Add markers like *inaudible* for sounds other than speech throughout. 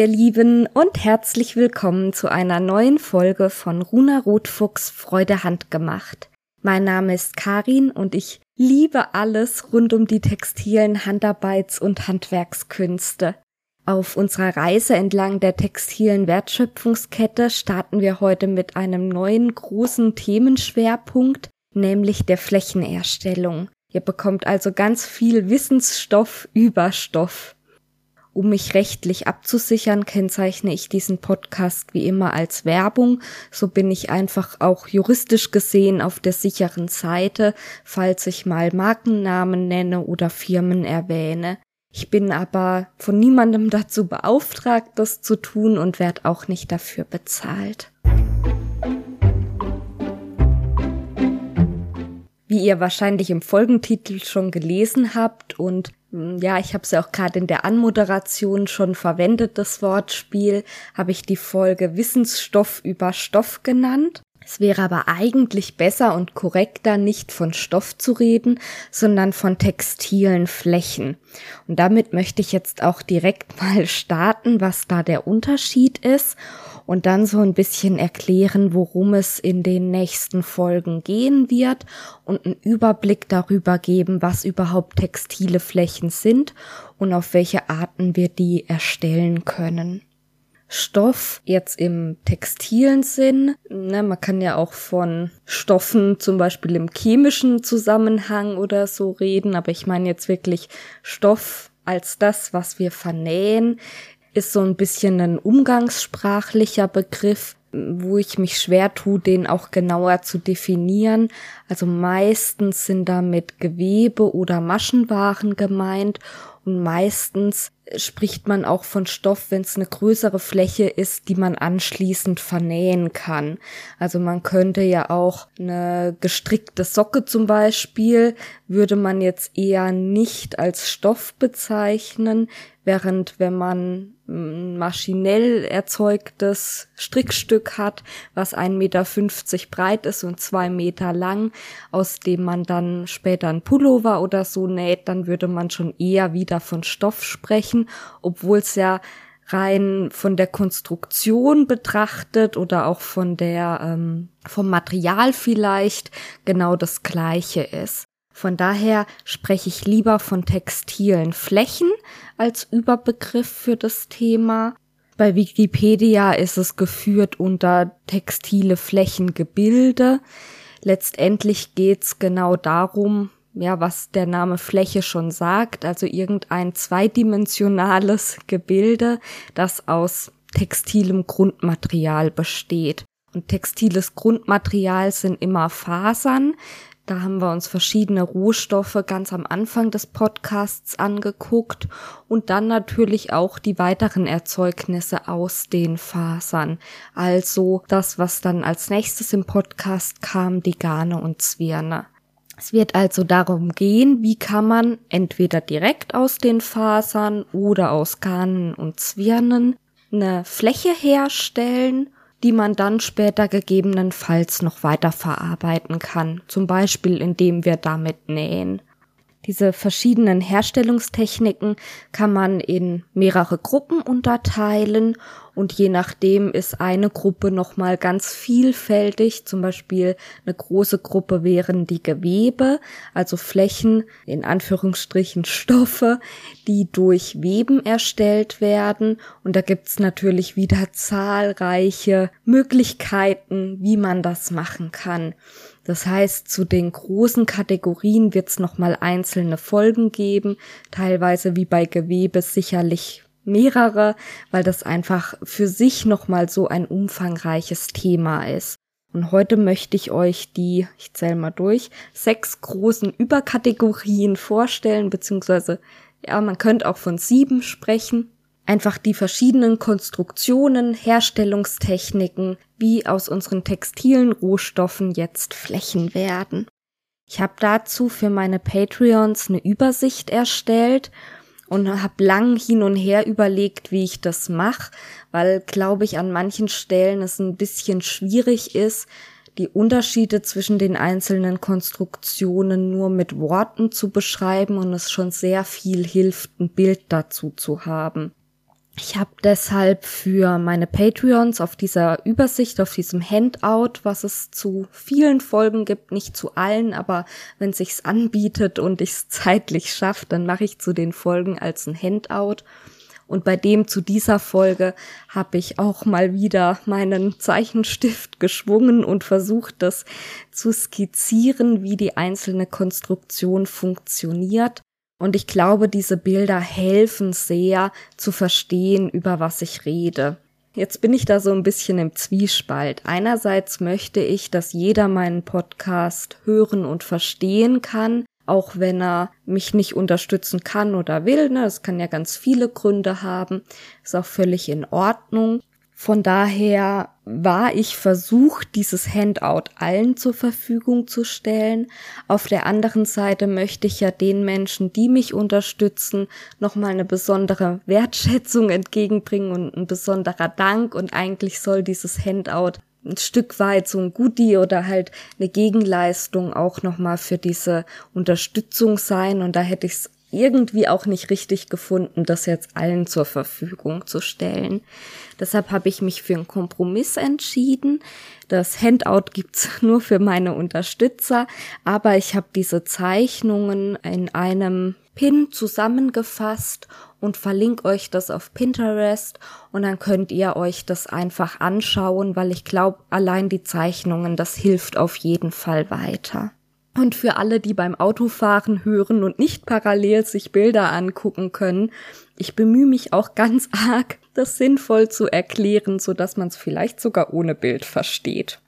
Ihr Lieben und herzlich willkommen zu einer neuen Folge von Runa Rotfuchs Freude handgemacht. Mein Name ist Karin und ich liebe alles rund um die textilen Handarbeits- und Handwerkskünste. Auf unserer Reise entlang der textilen Wertschöpfungskette starten wir heute mit einem neuen großen Themenschwerpunkt, nämlich der Flächenerstellung. Ihr bekommt also ganz viel Wissensstoff über Stoff. Um mich rechtlich abzusichern, kennzeichne ich diesen Podcast wie immer als Werbung. So bin ich einfach auch juristisch gesehen auf der sicheren Seite, falls ich mal Markennamen nenne oder Firmen erwähne. Ich bin aber von niemandem dazu beauftragt, das zu tun und werde auch nicht dafür bezahlt. Wie ihr wahrscheinlich im Folgentitel schon gelesen habt und ja, ich habe es ja auch gerade in der Anmoderation schon verwendet, das Wortspiel, habe ich die Folge Wissensstoff über Stoff genannt. Es wäre aber eigentlich besser und korrekter, nicht von Stoff zu reden, sondern von textilen Flächen. Und damit möchte ich jetzt auch direkt *laughs* mal starten, was da der Unterschied ist und dann so ein bisschen erklären, worum es in den nächsten Folgen gehen wird und einen Überblick darüber geben, was überhaupt textile Flächen sind und auf welche Arten wir die erstellen können. Stoff jetzt im textilen Sinn. Ne, man kann ja auch von Stoffen zum Beispiel im chemischen Zusammenhang oder so reden, aber ich meine jetzt wirklich Stoff als das, was wir vernähen, ist so ein bisschen ein umgangssprachlicher Begriff, wo ich mich schwer tue, den auch genauer zu definieren. Also meistens sind damit Gewebe oder Maschenwaren gemeint und meistens spricht man auch von Stoff, wenn es eine größere Fläche ist, die man anschließend vernähen kann. Also man könnte ja auch eine gestrickte Socke zum Beispiel, würde man jetzt eher nicht als Stoff bezeichnen, während wenn man maschinell erzeugtes Strickstück hat, was 1,50 Meter breit ist und zwei Meter lang, aus dem man dann später ein Pullover oder so näht, dann würde man schon eher wieder von Stoff sprechen, obwohl es ja rein von der Konstruktion betrachtet oder auch von der ähm, vom Material vielleicht genau das gleiche ist. Von daher spreche ich lieber von textilen Flächen als Überbegriff für das Thema. Bei Wikipedia ist es geführt unter textile Flächengebilde. Letztendlich geht's genau darum, ja, was der Name Fläche schon sagt, also irgendein zweidimensionales Gebilde, das aus textilem Grundmaterial besteht. Und textiles Grundmaterial sind immer Fasern, da haben wir uns verschiedene Rohstoffe ganz am Anfang des Podcasts angeguckt und dann natürlich auch die weiteren Erzeugnisse aus den Fasern. Also das, was dann als nächstes im Podcast kam, die Garne und Zwirne. Es wird also darum gehen, wie kann man entweder direkt aus den Fasern oder aus Garnen und Zwirnen eine Fläche herstellen die man dann später gegebenenfalls noch weiter verarbeiten kann, zum Beispiel indem wir damit nähen. Diese verschiedenen Herstellungstechniken kann man in mehrere Gruppen unterteilen und je nachdem ist eine Gruppe nochmal ganz vielfältig. Zum Beispiel eine große Gruppe wären die Gewebe, also Flächen, in Anführungsstrichen Stoffe, die durch Weben erstellt werden. Und da gibt's natürlich wieder zahlreiche Möglichkeiten, wie man das machen kann. Das heißt, zu den großen Kategorien wird es nochmal einzelne Folgen geben, teilweise wie bei Gewebe sicherlich mehrere, weil das einfach für sich nochmal so ein umfangreiches Thema ist. Und heute möchte ich euch die, ich zähle mal durch, sechs großen Überkategorien vorstellen, beziehungsweise, ja, man könnte auch von sieben sprechen. Einfach die verschiedenen Konstruktionen, Herstellungstechniken, wie aus unseren textilen Rohstoffen jetzt Flächen werden. Ich habe dazu für meine Patreons eine Übersicht erstellt und habe lang hin und her überlegt, wie ich das mache, weil, glaube ich, an manchen Stellen es ein bisschen schwierig ist, die Unterschiede zwischen den einzelnen Konstruktionen nur mit Worten zu beschreiben und es schon sehr viel hilft, ein Bild dazu zu haben. Ich habe deshalb für meine Patreons auf dieser Übersicht, auf diesem Handout, was es zu vielen Folgen gibt, nicht zu allen, aber wenn sich's anbietet und ich's *laughs* zeitlich schaffe, dann mache ich zu den Folgen als ein Handout. Und bei dem zu dieser Folge habe ich auch mal wieder meinen Zeichenstift geschwungen und versucht, das zu skizzieren, wie die einzelne Konstruktion funktioniert. Und ich glaube, diese Bilder helfen sehr zu verstehen, über was ich rede. Jetzt bin ich da so ein bisschen im Zwiespalt. Einerseits möchte ich, dass jeder meinen Podcast hören und verstehen kann auch wenn er mich nicht unterstützen kann oder will. Ne? Das kann ja ganz viele Gründe haben. Ist auch völlig in Ordnung. Von daher war ich versucht, dieses Handout allen zur Verfügung zu stellen. Auf der anderen Seite möchte ich ja den Menschen, die mich unterstützen, nochmal eine besondere Wertschätzung entgegenbringen und ein besonderer Dank. Und eigentlich soll dieses Handout ein Stück weit so ein Goodie oder halt eine Gegenleistung auch nochmal für diese Unterstützung sein. Und da hätte ich es irgendwie auch nicht richtig gefunden, das jetzt allen zur Verfügung zu stellen. Deshalb habe ich mich für einen Kompromiss entschieden. Das Handout gibt's *laughs* nur für meine Unterstützer, aber ich habe diese Zeichnungen in einem Pin zusammengefasst und verlinke euch das auf Pinterest und dann könnt ihr euch das einfach anschauen, weil ich glaube, allein die Zeichnungen, das hilft auf jeden Fall weiter. Und für alle, die beim Autofahren hören und nicht parallel sich Bilder angucken können, ich bemühe mich auch ganz *laughs* arg, das sinnvoll zu erklären, so dass man es vielleicht sogar ohne Bild versteht.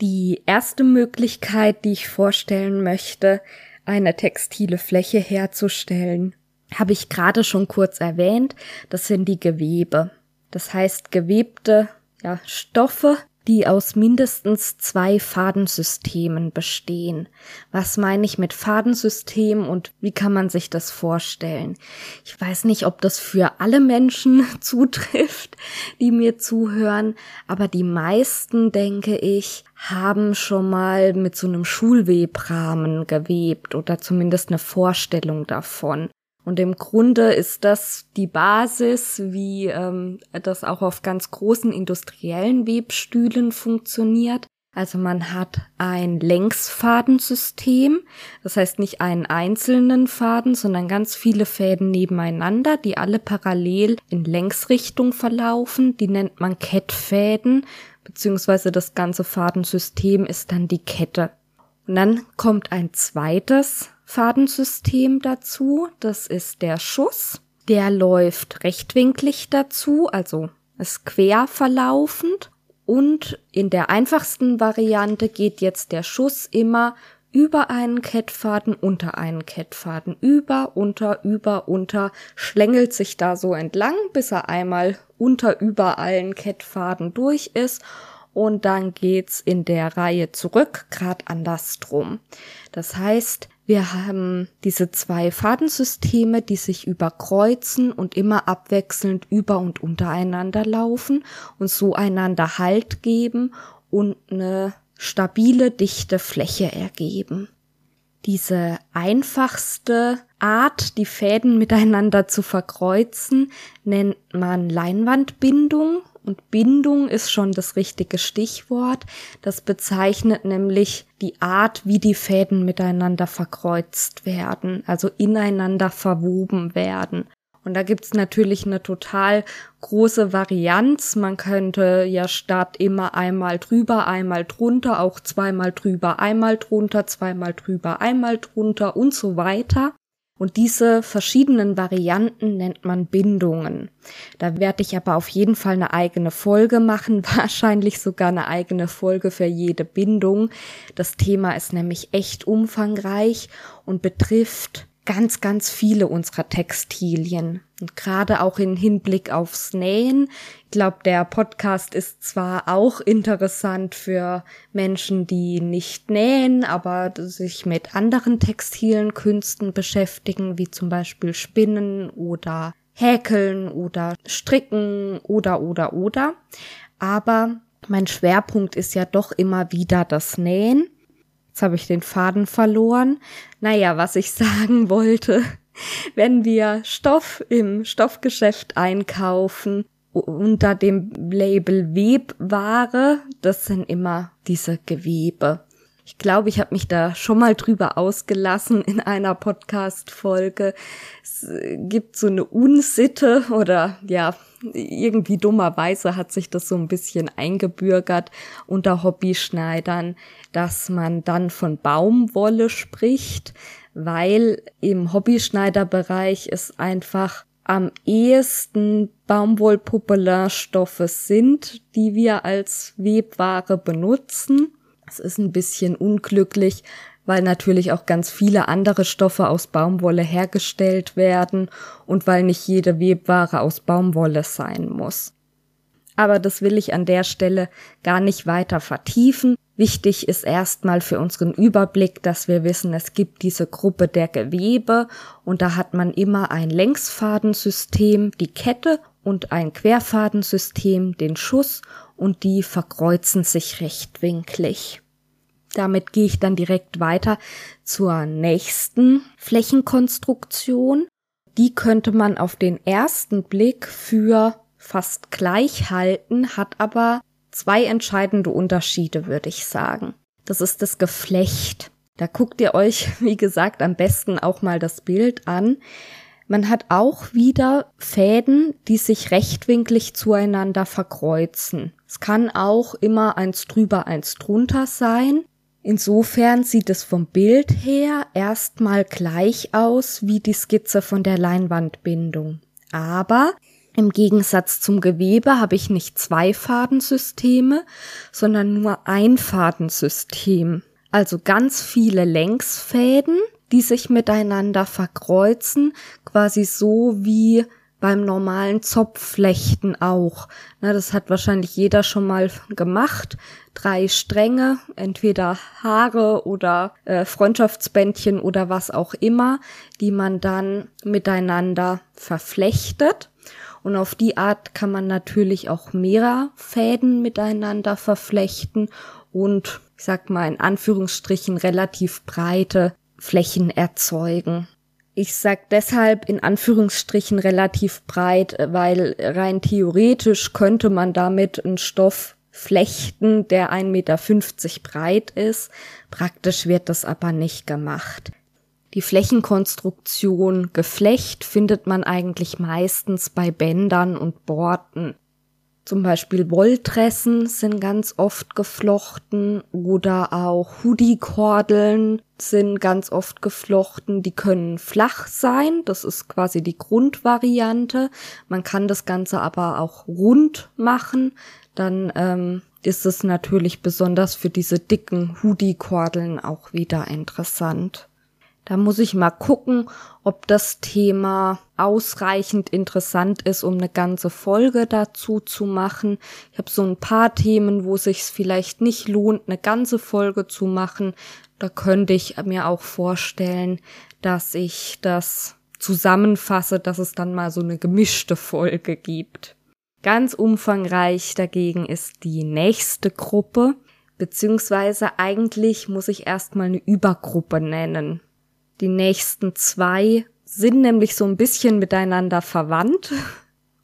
Die erste Möglichkeit, die ich vorstellen möchte, eine textile Fläche herzustellen, habe ich gerade schon kurz erwähnt, das sind die Gewebe. Das heißt gewebte ja, Stoffe, die aus mindestens zwei Fadensystemen bestehen. Was meine ich mit Fadensystem und wie kann man sich das vorstellen? Ich weiß nicht, ob das für alle Menschen *laughs* zutrifft, die mir zuhören, aber die meisten, denke ich, haben schon mal mit so einem Schulwebrahmen gewebt oder zumindest eine Vorstellung davon. Und im Grunde ist das die Basis, wie ähm, das auch auf ganz großen industriellen Webstühlen funktioniert. Also man hat ein Längsfadensystem, das heißt nicht einen einzelnen Faden, sondern ganz viele Fäden nebeneinander, die alle parallel in Längsrichtung verlaufen. Die nennt man Kettfäden, beziehungsweise das ganze Fadensystem ist dann die Kette. Und dann kommt ein zweites Fadensystem dazu. Das ist der Schuss. Der läuft rechtwinklig dazu, also ist quer verlaufend. Und in der einfachsten Variante geht jetzt der Schuss immer über einen Kettfaden, unter einen Kettfaden, über, unter, über, unter, schlängelt sich da so entlang, bis er einmal unter über allen Kettfaden durch ist und dann geht's in der Reihe zurück, grad andersrum. Das heißt, wir haben diese zwei Fadensysteme, die sich überkreuzen und immer abwechselnd über und untereinander laufen und so einander Halt geben und eine stabile, dichte Fläche ergeben. Diese einfachste Art, die Fäden miteinander zu verkreuzen, nennt man Leinwandbindung und Bindung ist schon das richtige Stichwort. Das bezeichnet nämlich die Art, wie die Fäden miteinander verkreuzt werden, also ineinander verwoben werden. Und da gibt's natürlich eine total große Varianz. Man könnte ja statt immer einmal drüber, einmal drunter, auch zweimal drüber, einmal drunter, zweimal drüber, einmal drunter und so weiter. Und diese verschiedenen Varianten nennt man Bindungen. Da werde ich aber auf jeden Fall eine eigene Folge machen, *laughs* wahrscheinlich sogar eine eigene Folge für jede Bindung. Das Thema ist nämlich echt umfangreich und betrifft ganz, ganz viele unserer Textilien. Gerade auch in Hinblick aufs Nähen. Ich glaube, der Podcast ist zwar auch interessant für Menschen, die nicht nähen, aber sich mit anderen textilen Künsten beschäftigen, wie zum Beispiel Spinnen oder Häkeln oder Stricken oder oder oder. Aber mein Schwerpunkt ist ja doch immer wieder das Nähen. Jetzt habe ich den Faden verloren. Naja, was ich *laughs* sagen wollte. Wenn wir Stoff im Stoffgeschäft einkaufen, unter dem Label Webware, das sind immer diese Gewebe. Ich glaube, ich habe mich da schon mal drüber ausgelassen in einer Podcast-Folge. Es gibt so eine Unsitte oder ja, irgendwie dummerweise hat sich das so ein bisschen eingebürgert unter Hobbyschneidern, dass man dann von Baumwolle spricht, weil im Hobbyschneiderbereich es einfach am ehesten Baumwollpopulainstoffe sind, die wir als Webware benutzen. Es ist ein bisschen unglücklich, weil natürlich auch ganz viele andere Stoffe aus Baumwolle hergestellt werden und weil nicht jede Webware aus Baumwolle sein muss. Aber das will ich an der Stelle gar nicht weiter vertiefen. Wichtig ist erstmal für unseren Überblick, dass wir wissen, es gibt diese Gruppe der Gewebe und da hat man immer ein Längsfadensystem, die Kette und ein Querfadensystem, den Schuss und die verkreuzen sich rechtwinklig. Damit gehe ich dann direkt weiter zur nächsten Flächenkonstruktion. Die könnte man auf den ersten Blick für fast gleich halten, hat aber zwei entscheidende Unterschiede, würde ich sagen. Das ist das Geflecht. Da guckt ihr euch, *laughs* wie gesagt, am besten auch mal das Bild an. Man hat auch wieder Fäden, die sich rechtwinklig zueinander verkreuzen. Es kann auch immer eins drüber, eins drunter sein. Insofern sieht es vom Bild her erstmal gleich aus wie die Skizze von der Leinwandbindung. Aber im Gegensatz zum Gewebe habe ich nicht zwei Fadensysteme, sondern nur ein Fadensystem. Also ganz viele Längsfäden, die sich miteinander verkreuzen, quasi so wie beim normalen Zopfflechten auch. Na, das hat wahrscheinlich jeder schon mal gemacht. Drei Stränge, entweder Haare oder äh, Freundschaftsbändchen oder was auch immer, die man dann miteinander verflechtet. Und auf die Art kann man natürlich auch mehrere Fäden miteinander verflechten und, ich sag mal in Anführungsstrichen, relativ breite Flächen erzeugen. Ich sag deshalb in Anführungsstrichen relativ breit, weil rein theoretisch könnte man damit einen Stoff flechten, der 1,50 Meter breit ist. Praktisch wird das aber nicht gemacht. Die Flächenkonstruktion Geflecht findet man eigentlich meistens bei Bändern und Borten. Zum Beispiel Wolltressen sind ganz oft geflochten oder auch Hoodie-Kordeln sind ganz oft geflochten. Die können flach sein, das ist quasi die Grundvariante. Man kann das Ganze aber auch rund machen. Dann ähm, ist es natürlich besonders für diese dicken Hoodie-Kordeln auch wieder interessant. Da muss ich mal gucken, ob das Thema ausreichend interessant ist, um eine ganze Folge dazu zu machen. Ich habe so ein paar Themen, wo es sich vielleicht nicht lohnt, eine ganze Folge zu machen. Da könnte ich mir auch vorstellen, dass ich das zusammenfasse, dass es dann mal so eine gemischte Folge gibt. Ganz umfangreich dagegen ist die nächste Gruppe, beziehungsweise eigentlich muss ich erstmal eine Übergruppe nennen. Die nächsten zwei sind nämlich so ein bisschen miteinander verwandt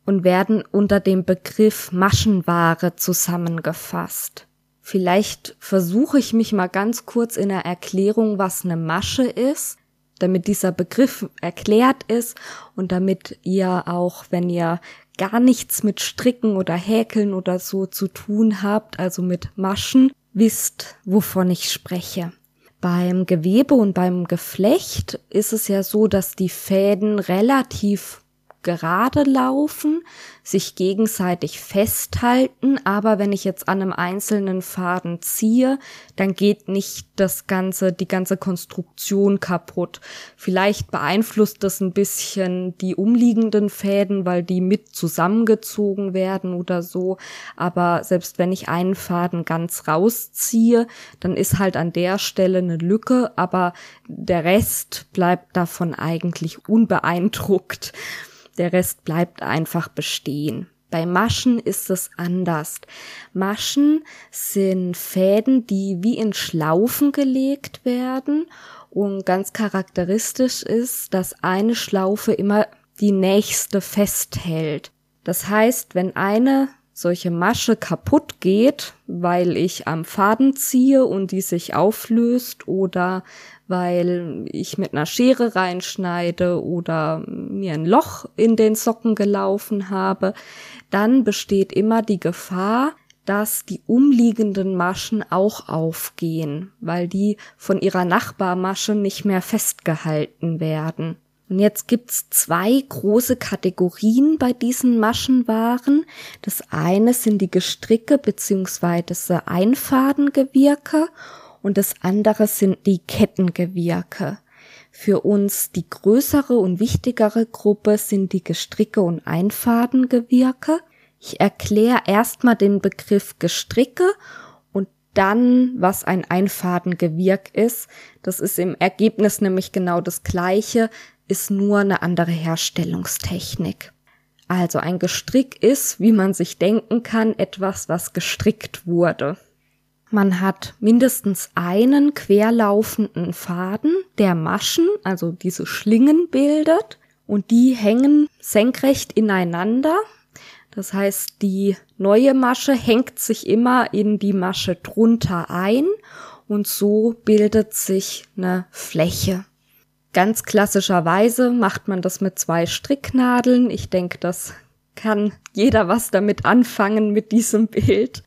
und werden unter dem Begriff Maschenware zusammengefasst. Vielleicht versuche ich mich mal ganz kurz in der Erklärung, was eine Masche ist, damit dieser Begriff erklärt ist und damit ihr auch, wenn ihr gar nichts mit Stricken oder Häkeln oder so zu tun habt, also mit Maschen, wisst, wovon ich spreche. Beim Gewebe und beim Geflecht ist es ja so, dass die Fäden relativ gerade laufen, sich gegenseitig festhalten, aber wenn ich jetzt an einem einzelnen Faden ziehe, dann geht nicht das ganze, die ganze Konstruktion kaputt. Vielleicht beeinflusst das ein bisschen die umliegenden Fäden, weil die mit zusammengezogen werden oder so, aber selbst wenn ich einen Faden ganz rausziehe, dann ist halt an der Stelle eine Lücke, aber der Rest bleibt davon eigentlich unbeeindruckt. Der Rest bleibt einfach bestehen. Bei Maschen ist es anders. Maschen sind Fäden, die wie in Schlaufen gelegt werden Und ganz charakteristisch ist, dass eine Schlaufe immer die nächste festhält. Das heißt, wenn eine solche Masche kaputt geht, weil ich am Faden ziehe und die sich auflöst oder weil ich mit einer Schere reinschneide oder mir ein Loch in den Socken gelaufen habe, dann besteht immer die Gefahr, dass die umliegenden Maschen auch aufgehen, weil die von ihrer Nachbarmasche nicht mehr festgehalten werden. Und jetzt gibt's zwei große Kategorien bei diesen Maschenwaren. Das eine sind die Gestricke beziehungsweise Einfadengewirke und das andere sind die Kettengewirke. Für uns die größere und wichtigere Gruppe sind die Gestricke und Einfadengewirke. Ich erkläre erstmal den Begriff Gestricke und dann, was ein Einfadengewirk ist. Das ist im Ergebnis nämlich genau das gleiche ist nur eine andere Herstellungstechnik. Also ein Gestrick ist, wie man sich denken kann, etwas, was gestrickt wurde. Man hat mindestens einen querlaufenden Faden, der Maschen, also diese Schlingen bildet, und die hängen senkrecht ineinander. Das heißt, die neue Masche hängt sich immer in die Masche drunter ein und so bildet sich eine Fläche. Ganz klassischerweise macht man das mit zwei Stricknadeln. Ich denke, das kann jeder was damit anfangen mit diesem Bild.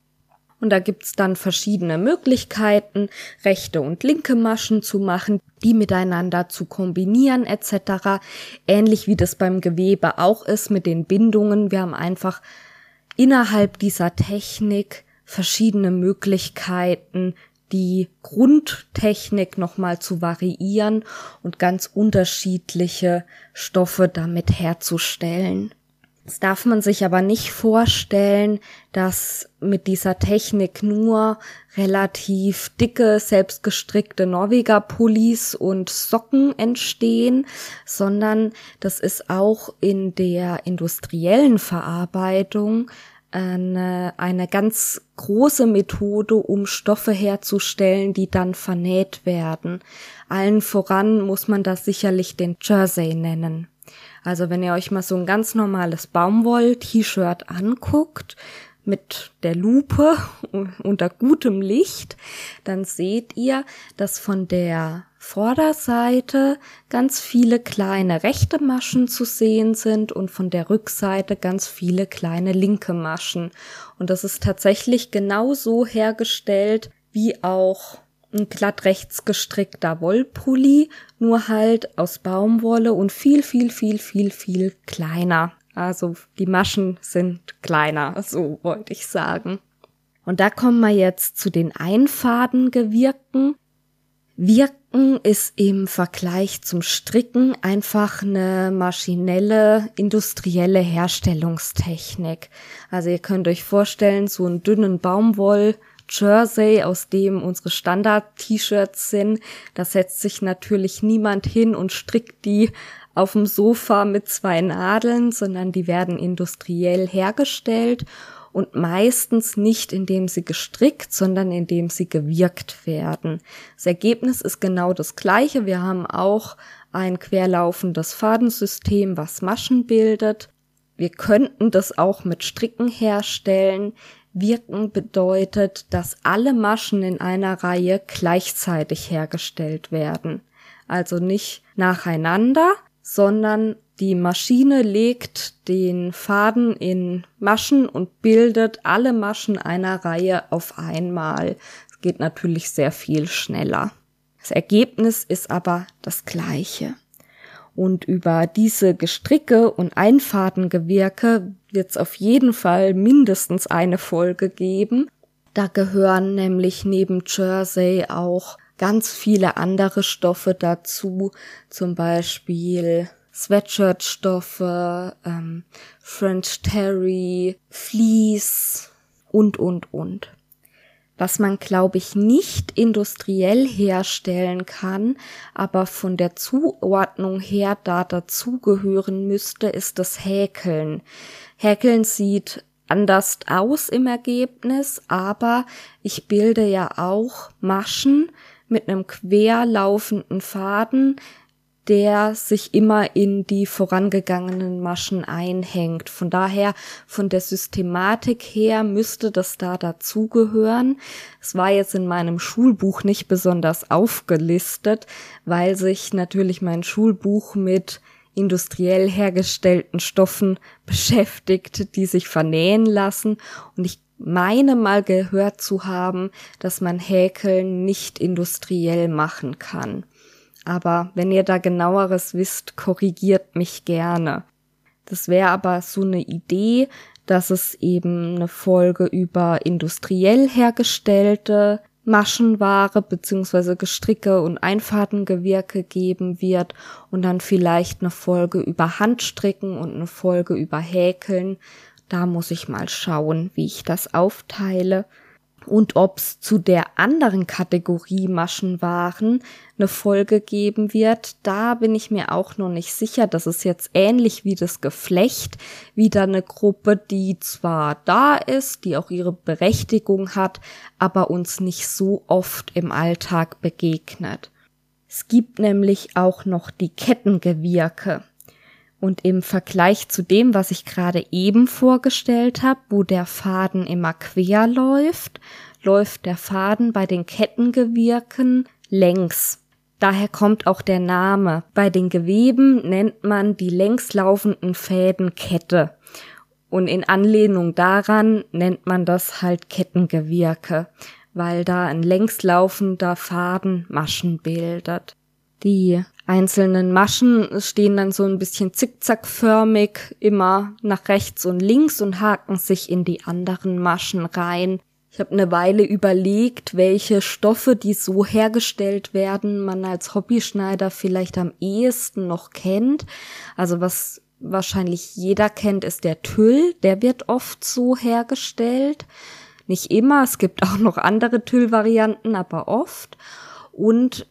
Und da gibt's dann verschiedene Möglichkeiten, rechte und linke Maschen zu machen, die miteinander zu kombinieren etc. Ähnlich wie das beim Gewebe auch ist mit den Bindungen. Wir haben einfach innerhalb dieser Technik verschiedene Möglichkeiten, die Grundtechnik nochmal zu variieren und ganz unterschiedliche Stoffe damit herzustellen. Das darf man sich aber nicht vorstellen, dass mit dieser Technik nur relativ dicke, selbstgestrickte Norweger-Pullis und Socken entstehen, sondern das ist auch in der industriellen Verarbeitung eine, eine ganz große Methode, um Stoffe herzustellen, die dann vernäht werden. Allen voran muss man das sicherlich den Jersey nennen. Also wenn ihr euch mal so ein ganz normales Baumwoll-T-Shirt anguckt, mit der Lupe *laughs* unter gutem Licht, dann seht ihr, dass von der Vorderseite ganz viele kleine rechte Maschen zu sehen sind und von der Rückseite ganz viele kleine linke Maschen. Und das ist tatsächlich genau so hergestellt wie auch ein glatt rechts gestrickter Wollpulli, nur halt aus Baumwolle und viel, viel, viel, viel, viel kleiner. Also die Maschen sind kleiner, so wollte ich sagen. Und da kommen wir jetzt zu den Einfadengewirken. Wirken ist im Vergleich zum Stricken einfach eine maschinelle, industrielle Herstellungstechnik. Also ihr könnt euch vorstellen, so einen dünnen Baumwoll Jersey, aus dem unsere Standard-T-Shirts sind, da setzt sich natürlich niemand hin und strickt die auf dem Sofa mit zwei Nadeln, sondern die werden industriell hergestellt und meistens nicht indem sie gestrickt, sondern indem sie gewirkt werden. Das Ergebnis ist genau das gleiche. Wir haben auch ein querlaufendes Fadensystem, was Maschen bildet. Wir könnten das auch mit Stricken herstellen. Wirken bedeutet, dass alle Maschen in einer Reihe gleichzeitig hergestellt werden. Also nicht nacheinander, sondern die Maschine legt den Faden in Maschen und bildet alle Maschen einer Reihe auf einmal. Es geht natürlich sehr viel schneller. Das Ergebnis ist aber das gleiche. Und über diese Gestricke und Einfadengewirke wird es auf jeden Fall mindestens eine Folge geben. Da gehören nämlich neben Jersey auch ganz viele andere Stoffe dazu, zum Beispiel Sweatshirtstoffe, ähm, French Terry, Fleece und, und, und. Was man, glaube ich, nicht industriell herstellen kann, aber von der Zuordnung her da dazugehören müsste, ist das Häkeln. Häkeln sieht anders aus im Ergebnis, aber ich bilde ja auch Maschen, mit einem querlaufenden Faden, der sich immer in die vorangegangenen Maschen einhängt. Von daher, von der Systematik her müsste das da dazugehören. Es war jetzt in meinem Schulbuch nicht besonders aufgelistet, weil sich natürlich mein Schulbuch mit industriell hergestellten Stoffen *laughs* beschäftigt, die sich vernähen lassen. Und ich meine mal gehört zu haben, dass man Häkeln nicht industriell machen kann. Aber wenn ihr da genaueres wisst, korrigiert mich gerne. Das wäre aber so eine Idee, dass es eben eine Folge über industriell hergestellte Maschenware beziehungsweise Gestricke und Einfahrtengewirke geben wird und dann vielleicht eine Folge über Handstricken und eine Folge über Häkeln. Da muss ich mal schauen, wie ich das aufteile und ob es zu der anderen Kategorie Maschenwaren eine Folge geben wird, da bin ich mir auch noch nicht sicher. Das ist jetzt ähnlich wie das Geflecht, wieder eine Gruppe, die zwar da ist, die auch ihre Berechtigung hat, aber uns nicht so oft im Alltag begegnet. Es gibt nämlich auch noch die Kettengewirke. Und im Vergleich zu dem, was ich gerade eben vorgestellt habe, wo der Faden immer quer läuft, läuft der Faden bei den Kettengewirken längs. Daher kommt auch der Name. Bei den Geweben nennt man die längs laufenden Fäden Kette. Und in Anlehnung daran nennt man das halt Kettengewirke, weil da ein längslaufender Faden Maschen bildet. Die einzelnen Maschen stehen dann so ein bisschen zickzackförmig immer nach rechts und links und haken sich in die anderen Maschen rein. Ich habe eine Weile überlegt, welche Stoffe, die so hergestellt werden, man als Hobbyschneider vielleicht am ehesten noch kennt. Also was wahrscheinlich jeder kennt, ist der Tüll. Der wird oft so hergestellt. Nicht immer, es gibt auch noch andere Tüllvarianten, aber oft. Und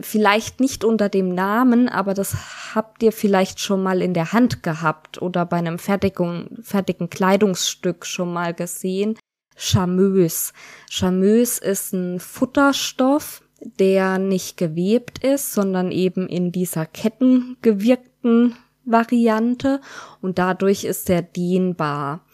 vielleicht nicht unter dem Namen, aber das habt ihr vielleicht schon mal in der Hand gehabt oder bei einem fertigen, fertigen Kleidungsstück schon mal gesehen. Charmeuse. Charmeuse ist ein Futterstoff, der nicht gewebt ist, sondern eben in dieser kettengewirkten Variante und dadurch ist er dehnbar.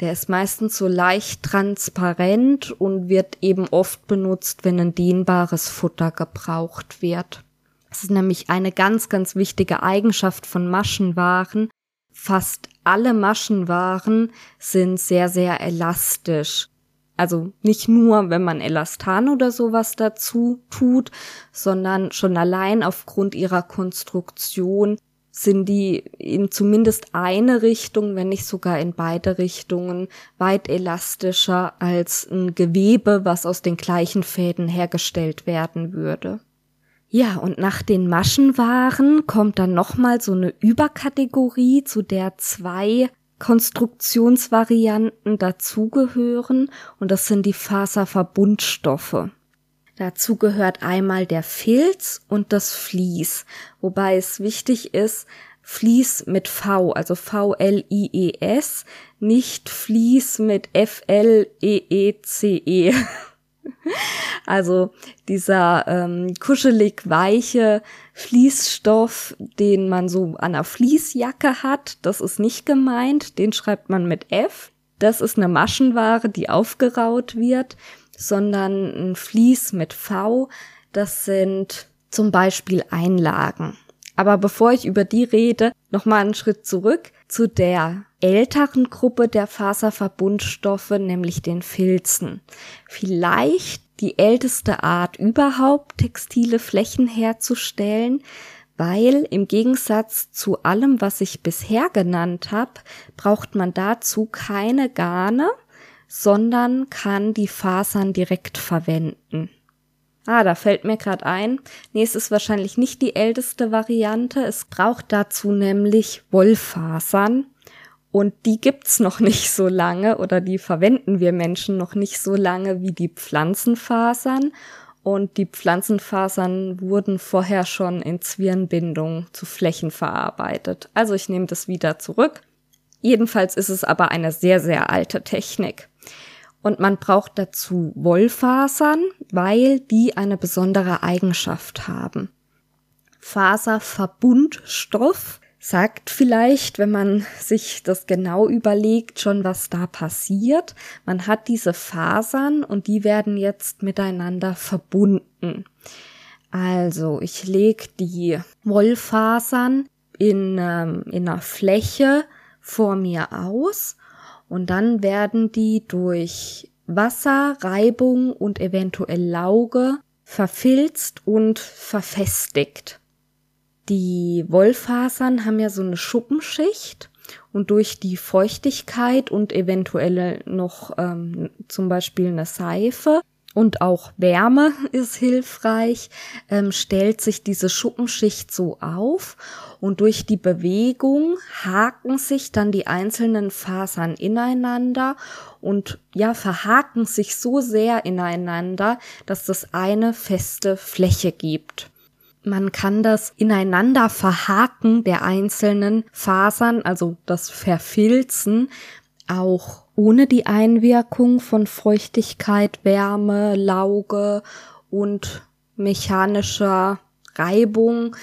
Der ist meistens so leicht transparent und wird eben oft benutzt, wenn ein dehnbares Futter gebraucht wird. Das ist nämlich eine ganz, ganz wichtige Eigenschaft von Maschenwaren. Fast alle Maschenwaren sind sehr, sehr elastisch. Also nicht nur, wenn man Elastan oder sowas dazu tut, sondern schon allein aufgrund ihrer Konstruktion sind die in zumindest eine Richtung, wenn nicht sogar in beide Richtungen, weit elastischer als ein Gewebe, was aus den gleichen Fäden hergestellt werden würde. Ja, und nach den Maschenwaren kommt dann nochmal so eine Überkategorie, zu der zwei Konstruktionsvarianten dazugehören, und das sind die Faserverbundstoffe. Dazu gehört einmal der Filz und das Vlies, wobei es wichtig ist, Vlies mit V, also V-L-I-E-S, nicht Vlies mit F-L-E-E-C-E. -E -E. *laughs* also dieser ähm, kuschelig weiche Fließstoff, den man so an einer Fließjacke hat, das ist nicht gemeint, den schreibt man mit F. Das ist eine Maschenware, die aufgeraut wird sondern ein Vlies mit V. Das sind zum Beispiel Einlagen. Aber bevor ich über die rede, nochmal einen Schritt zurück zu der älteren Gruppe der Faserverbundstoffe, nämlich den Filzen. Vielleicht die älteste Art überhaupt, textile Flächen herzustellen, weil im Gegensatz zu allem, was ich bisher genannt habe, braucht man dazu keine Garne, sondern kann die Fasern direkt verwenden. Ah, da fällt mir gerade ein. Nee, es ist wahrscheinlich nicht die älteste Variante. Es braucht dazu nämlich Wollfasern. Und die gibt's noch nicht so lange oder die verwenden wir Menschen noch nicht so lange wie die Pflanzenfasern. Und die Pflanzenfasern wurden vorher schon in Zwirnbindung zu Flächen verarbeitet. Also ich nehme das wieder zurück. Jedenfalls ist es aber eine sehr, sehr alte Technik. Und man braucht dazu Wollfasern, weil die eine besondere Eigenschaft haben. Faserverbundstoff sagt vielleicht, wenn man sich das genau überlegt, schon, was da passiert. Man hat diese Fasern und die werden jetzt miteinander verbunden. Also ich lege die Wollfasern in, ähm, in einer Fläche vor mir aus und dann werden die durch Wasser, Reibung und eventuell Lauge verfilzt und verfestigt. Die Wollfasern haben ja so eine Schuppenschicht und durch die Feuchtigkeit und eventuell noch ähm, zum Beispiel eine Seife und auch Wärme *laughs* ist hilfreich, ähm, stellt sich diese Schuppenschicht so auf und durch die Bewegung haken sich dann die einzelnen Fasern ineinander und ja, verhaken sich so sehr ineinander, dass das eine feste Fläche gibt. Man kann das ineinander verhaken der einzelnen Fasern, also das Verfilzen, auch ohne die Einwirkung von Feuchtigkeit, Wärme, Lauge und mechanischer Reibung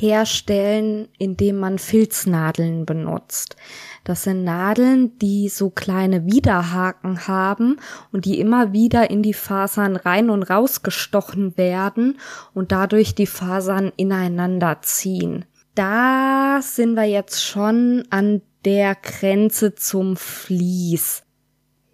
herstellen, indem man Filznadeln benutzt. Das sind Nadeln, die so kleine Widerhaken haben und die immer wieder in die Fasern rein und raus gestochen werden und dadurch die Fasern ineinander ziehen. Da sind wir jetzt schon an der Grenze zum Vlies.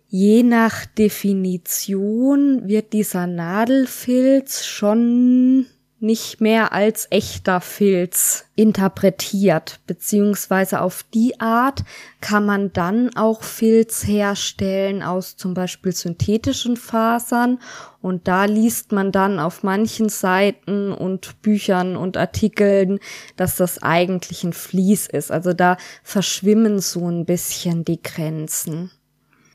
Je nach Definition wird dieser Nadelfilz schon nicht mehr als echter Filz interpretiert, beziehungsweise auf die Art kann man dann auch Filz herstellen aus zum Beispiel synthetischen Fasern und da liest man dann auf manchen Seiten und Büchern und Artikeln, dass das eigentlich ein Vlies ist. Also da verschwimmen so ein bisschen die Grenzen.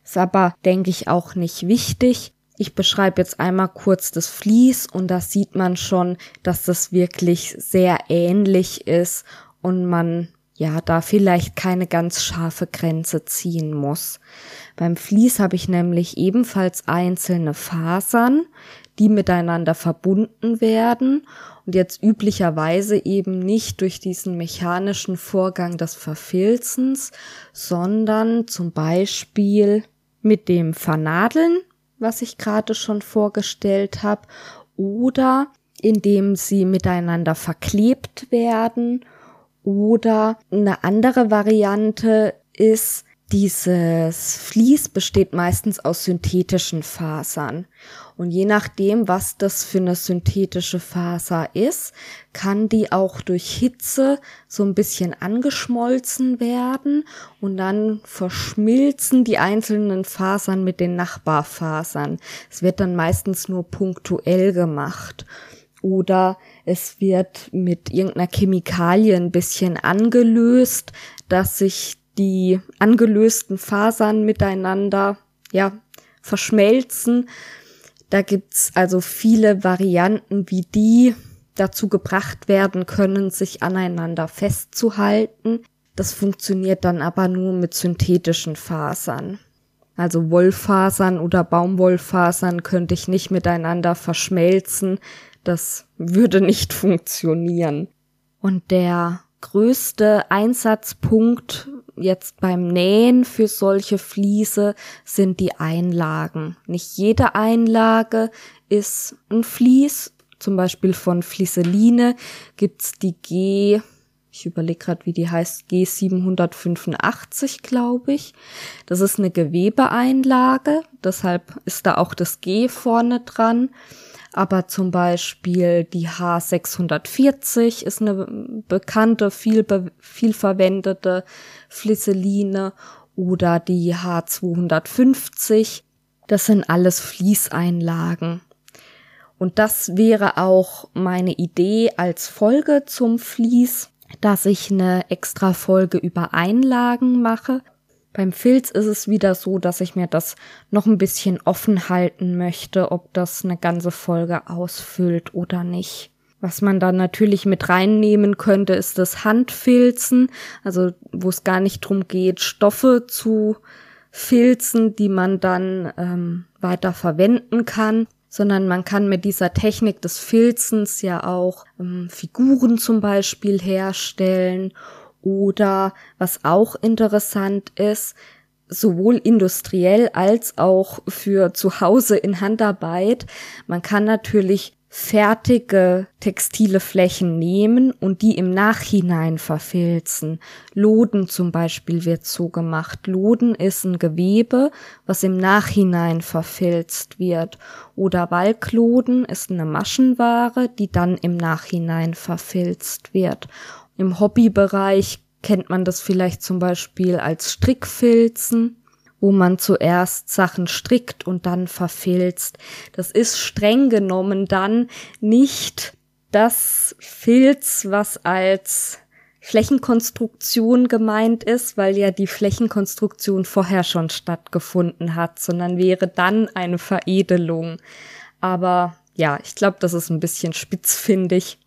Ist aber, denke ich, auch nicht wichtig. Ich beschreibe jetzt einmal kurz das Vlies und da sieht man schon, dass das wirklich sehr ähnlich ist und man ja da vielleicht keine ganz scharfe Grenze ziehen muss. Beim Vlies habe ich nämlich ebenfalls einzelne Fasern, die miteinander verbunden werden und jetzt üblicherweise eben nicht durch diesen mechanischen Vorgang des Verfilzens, sondern zum Beispiel mit dem Vernadeln was ich gerade schon vorgestellt habe, oder indem sie miteinander verklebt werden oder eine andere Variante ist, dieses Vlies besteht meistens aus synthetischen Fasern. Und je nachdem, was das für eine synthetische Faser ist, kann die auch durch Hitze so ein bisschen angeschmolzen werden und dann verschmilzen die einzelnen Fasern mit den Nachbarfasern. Es wird dann meistens nur punktuell gemacht. Oder es wird mit irgendeiner Chemikalie ein bisschen angelöst, dass sich die angelösten Fasern miteinander, ja, verschmelzen da gibt's also viele Varianten, wie die dazu gebracht werden können, sich aneinander festzuhalten. Das funktioniert dann aber nur mit synthetischen Fasern. Also Wollfasern oder Baumwollfasern könnte ich nicht miteinander verschmelzen. Das würde nicht funktionieren. Und der größte Einsatzpunkt jetzt beim Nähen für solche Fliese sind die Einlagen. Nicht jede Einlage ist ein Vlies. Zum Beispiel von Flieseline gibt's die G, ich überlege gerade, wie die heißt, G785, glaube ich. Das ist eine Gewebeeinlage, deshalb ist da auch das G vorne dran aber zum Beispiel die H640 ist eine bekannte, viel, viel verwendete Flisseline oder die H250. Das sind alles Fließeinlagen. Und das wäre auch meine Idee als Folge zum Fließ, dass ich eine extra Folge über Einlagen mache beim Filz ist es wieder so, dass ich mir das noch ein bisschen offen halten möchte, ob das eine ganze Folge ausfüllt oder nicht. Was man dann natürlich mit reinnehmen könnte, ist das Handfilzen, also wo es gar nicht drum geht, Stoffe zu Filzen, die man dann ähm, weiter verwenden kann, sondern man kann mit dieser Technik des Filzens ja auch ähm, Figuren zum Beispiel herstellen oder was auch interessant ist, sowohl industriell als auch für zu Hause in Handarbeit. Man kann natürlich fertige textile Flächen nehmen und die im Nachhinein verfilzen. Loden zum Beispiel wird so gemacht. Loden ist ein Gewebe, was im Nachhinein verfilzt wird. Oder Walkloden ist eine Maschenware, die dann im Nachhinein verfilzt wird. Im Hobbybereich kennt man das vielleicht zum Beispiel als Strickfilzen wo man zuerst Sachen strickt und dann verfilzt. Das ist streng genommen dann nicht das Filz, was als Flächenkonstruktion gemeint ist, weil ja die Flächenkonstruktion vorher schon stattgefunden hat, sondern wäre dann eine Veredelung. Aber ja, ich glaube, das ist ein bisschen spitzfindig.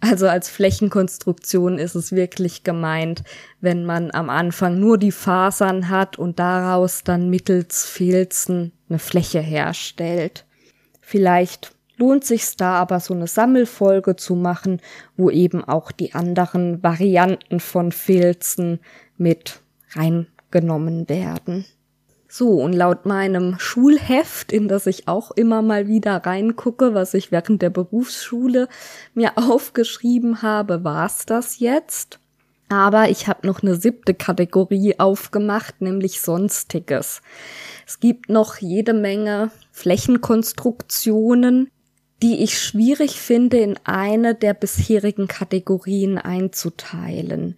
Also als Flächenkonstruktion ist es wirklich gemeint, wenn man am Anfang nur die Fasern hat und daraus dann mittels Filzen eine Fläche herstellt. Vielleicht lohnt sich's da aber so eine Sammelfolge zu machen, wo eben auch die anderen Varianten von Filzen mit reingenommen werden. So, und laut meinem Schulheft, in das ich auch immer mal wieder reingucke, was ich während der Berufsschule mir *laughs* aufgeschrieben habe, war's das jetzt. Aber ich habe noch eine siebte Kategorie aufgemacht, nämlich Sonstiges. Es gibt noch jede Menge Flächenkonstruktionen, die ich schwierig finde, in eine der bisherigen Kategorien einzuteilen.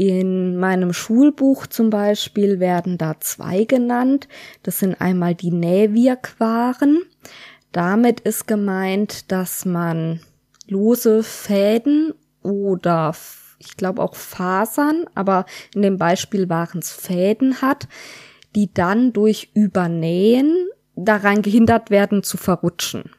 In meinem Schulbuch zum Beispiel werden da zwei genannt. Das sind einmal die Nähwirkwaren. Damit ist gemeint, dass man lose Fäden oder ich glaube auch Fasern, aber in dem Beispiel waren es Fäden hat, die dann durch Übernähen daran gehindert werden zu verrutschen.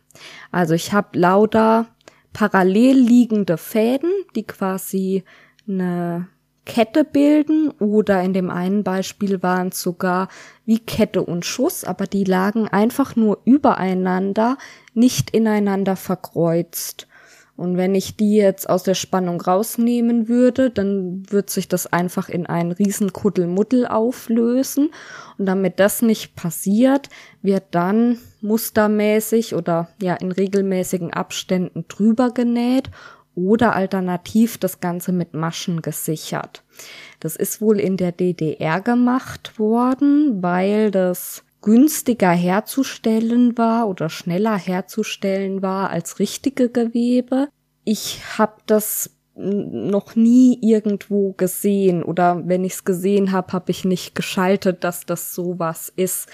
Also ich habe lauter parallel liegende Fäden, die quasi eine Kette bilden oder in dem einen Beispiel waren es sogar wie Kette und Schuss, aber die lagen einfach nur übereinander, nicht ineinander verkreuzt. Und wenn ich die jetzt aus der Spannung rausnehmen würde, dann wird sich das einfach in einen riesen Kuddelmuddel auflösen. Und damit das nicht passiert, wird dann mustermäßig oder ja in regelmäßigen Abständen drüber genäht oder alternativ das Ganze mit Maschen gesichert. Das ist wohl in der DDR gemacht worden, weil das günstiger herzustellen war oder schneller herzustellen war als richtige Gewebe. Ich habe das noch nie irgendwo gesehen oder wenn ich es gesehen habe, habe ich nicht geschaltet, dass das sowas ist.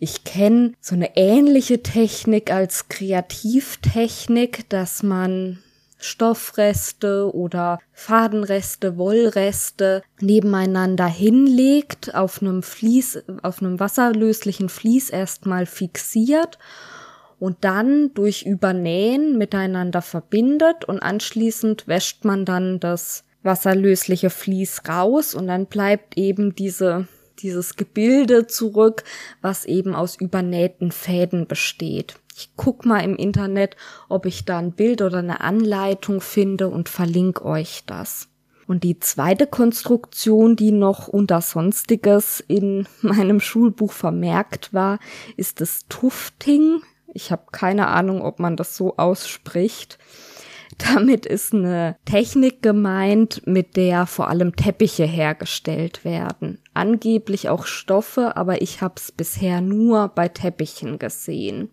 Ich kenne so eine ähnliche Technik als Kreativtechnik, dass man Stoffreste oder Fadenreste, Wollreste nebeneinander hinlegt, auf einem Fließ, auf einem wasserlöslichen Fließ erstmal fixiert und dann durch Übernähen miteinander verbindet und anschließend wäscht man dann das wasserlösliche Vlies raus und dann bleibt eben diese dieses Gebilde zurück, was eben aus übernähten Fäden besteht. Ich guck mal im Internet, ob ich da ein Bild oder eine Anleitung finde und verlinke euch das. Und die zweite Konstruktion, die noch unter Sonstiges in *laughs* meinem Schulbuch vermerkt war, ist das Tufting. Ich habe keine Ahnung, ob man das so ausspricht. *laughs* Damit ist eine Technik gemeint, mit der vor allem Teppiche hergestellt werden. Angeblich auch Stoffe, aber ich habe es bisher nur bei Teppichen gesehen.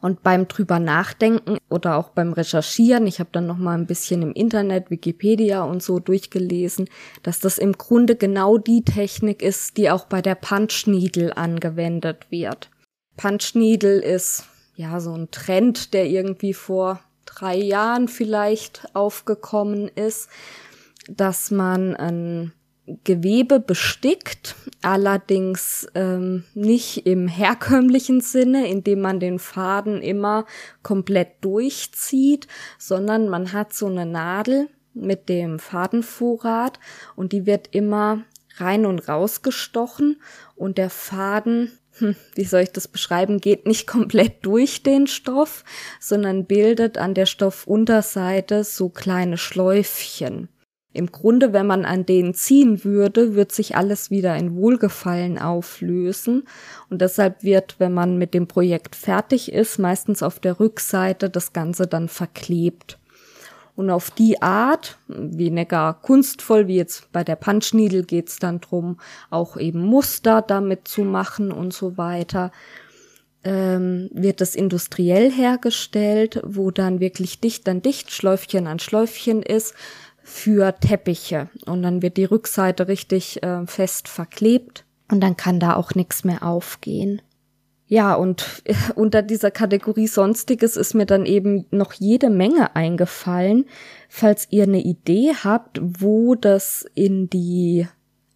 Und beim drüber nachdenken oder auch beim Recherchieren, ich habe dann noch mal ein bisschen im Internet, Wikipedia und so durchgelesen, dass das im Grunde genau die Technik ist, die auch bei der Punch angewendet wird. Punch ist ja so ein Trend, der irgendwie vor drei Jahren vielleicht aufgekommen ist, dass man ein Gewebe bestickt, allerdings ähm, nicht im herkömmlichen Sinne, indem man den Faden immer komplett durchzieht, sondern man hat so eine Nadel mit dem Fadenvorrat und die wird immer rein und raus gestochen und der Faden, hm, wie soll ich das beschreiben, geht nicht komplett durch den Stoff, sondern bildet an der Stoffunterseite so kleine Schläufchen. Im Grunde, wenn man an denen ziehen würde, wird sich alles wieder in Wohlgefallen auflösen. Und deshalb wird, wenn man mit dem Projekt fertig ist, meistens auf der Rückseite das Ganze dann verklebt. Und auf die Art, weniger kunstvoll, wie jetzt bei der Punch Needle geht's dann drum, auch eben Muster damit zu machen und so weiter, ähm, wird das industriell hergestellt, wo dann wirklich dicht an dicht, Schläufchen an Schläufchen ist, für Teppiche. Und dann wird die Rückseite richtig äh, fest verklebt und dann kann da auch nichts mehr aufgehen. Ja, und äh, unter dieser Kategorie Sonstiges ist mir dann eben noch jede Menge eingefallen. Falls ihr eine Idee habt, wo das in die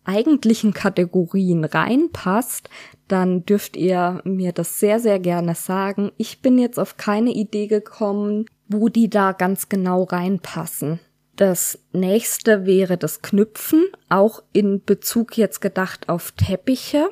eigentlichen Kategorien reinpasst, dann dürft ihr mir das sehr, sehr gerne sagen. Ich bin jetzt auf keine Idee gekommen, wo die da ganz genau reinpassen. Das nächste wäre das Knüpfen, auch in Bezug jetzt gedacht auf Teppiche.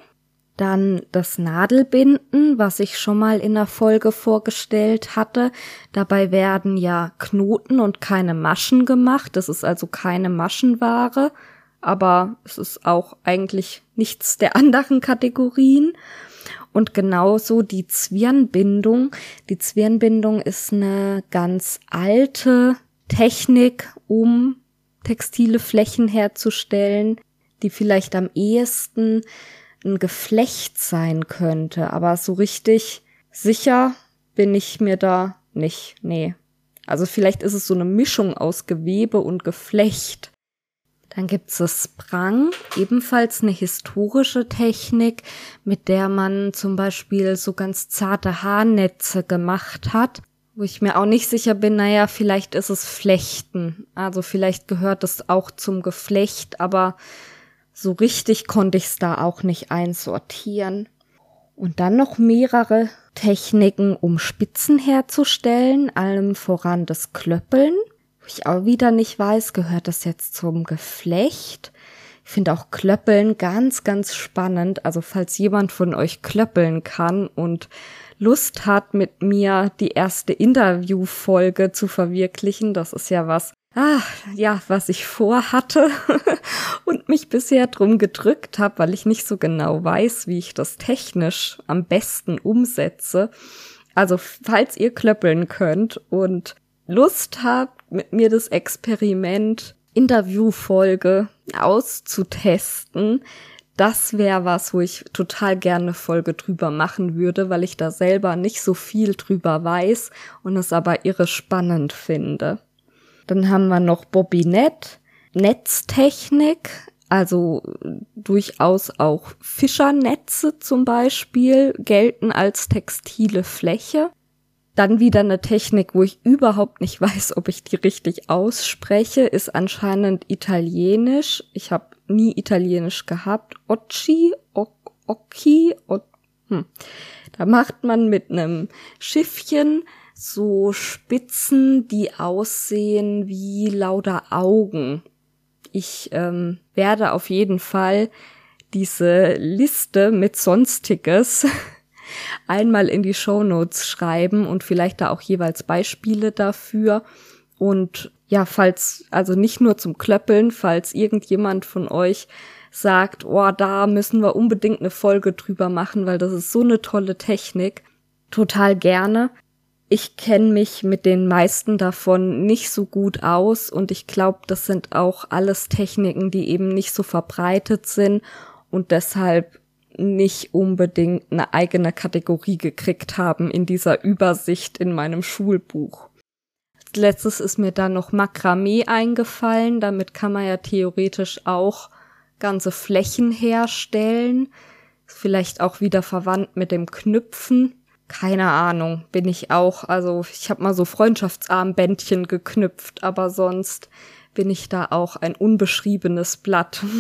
Dann das Nadelbinden, was ich schon mal in der Folge vorgestellt hatte. Dabei werden ja Knoten und keine Maschen gemacht. Das ist also keine Maschenware, aber es ist auch eigentlich nichts der *laughs* anderen Kategorien. Und genauso die Zwirnbindung. Die Zwirnbindung ist eine ganz alte Technik, um textile Flächen herzustellen, die vielleicht am ehesten ein Geflecht sein könnte, aber so richtig sicher bin ich mir da nicht. Nee. Also vielleicht ist es so eine Mischung aus Gewebe und Geflecht. Dann gibt's das Sprang, ebenfalls eine historische Technik, mit der man zum Beispiel so ganz zarte Haarnetze gemacht hat, wo ich mir auch nicht sicher bin, naja, vielleicht ist es Flechten. Also vielleicht gehört es auch zum Geflecht, aber so richtig konnte ich es da auch nicht einsortieren. Und dann noch mehrere Techniken, um Spitzen herzustellen, allem voran das Klöppeln. Wo ich auch wieder nicht weiß, gehört das jetzt zum Geflecht? Ich finde auch Klöppeln ganz, ganz spannend. Also falls jemand von euch klöppeln kann und Lust hat, mit mir die erste Interviewfolge zu verwirklichen, das ist ja was, ah, ja, was ich vorhatte *laughs* und mich bisher drum gedrückt habe, weil ich nicht so genau weiß, wie ich das technisch am besten umsetze. Also, falls ihr klöppeln könnt und Lust habt, mit mir das Experiment Interviewfolge auszutesten, das wäre was, wo ich total gerne Folge drüber machen würde, weil ich da selber nicht so viel drüber weiß und es aber irre spannend finde. Dann haben wir noch Bobinett, Netztechnik, also durchaus auch Fischernetze zum Beispiel gelten als textile Fläche. Dann wieder eine Technik, wo ich überhaupt nicht *laughs* weiß, ob ich die richtig ausspreche, ist anscheinend italienisch. Ich habe nie italienisch gehabt. Occhi, Occhi, hm. Da macht man mit einem Schiffchen so Spitzen, die aussehen wie lauter Augen. Ich ähm, werde auf jeden Fall diese Liste mit Sonstiges *laughs* einmal in die Show Notes schreiben und vielleicht da auch jeweils Beispiele dafür. Und ja, falls, also nicht nur zum Klöppeln, falls irgendjemand von euch sagt, oh, da müssen wir unbedingt eine Folge drüber machen, weil das ist so eine tolle Technik. Total gerne ich kenne mich mit den meisten davon nicht so gut aus und ich glaube, das sind auch alles Techniken, die eben nicht so verbreitet sind und deshalb nicht unbedingt eine eigene Kategorie gekriegt haben in dieser Übersicht in meinem Schulbuch. Letztes ist mir dann noch Makramee eingefallen. Damit kann man ja theoretisch auch ganze Flächen herstellen. Vielleicht auch wieder verwandt mit dem Knüpfen keine Ahnung, bin ich auch. Also ich habe mal so Freundschaftsarmbändchen geknüpft, aber sonst bin ich da auch ein unbeschriebenes Blatt. *laughs*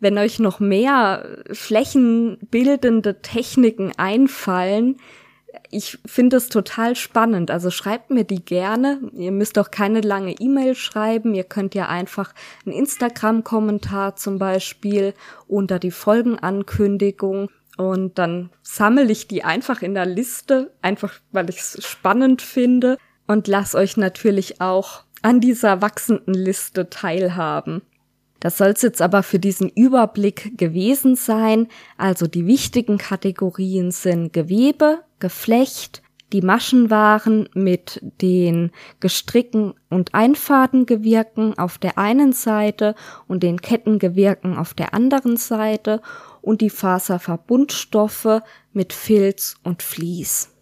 Wenn euch noch mehr flächenbildende Techniken einfallen, ich finde es total spannend. Also schreibt mir die gerne. Ihr müsst auch keine lange E-Mail schreiben. Ihr könnt ja einfach einen Instagram-Kommentar zum Beispiel unter die Folgenankündigung und dann sammle ich die einfach in der Liste, einfach weil ich es spannend finde und lass euch natürlich auch an dieser wachsenden Liste teilhaben. Das soll es jetzt aber für diesen Überblick gewesen sein. Also die wichtigen Kategorien sind Gewebe, Geflecht, die Maschenwaren mit den Gestricken und Einfadengewirken auf der einen Seite und den Kettengewirken auf der anderen Seite und die Faserverbundstoffe mit Filz und Vlies.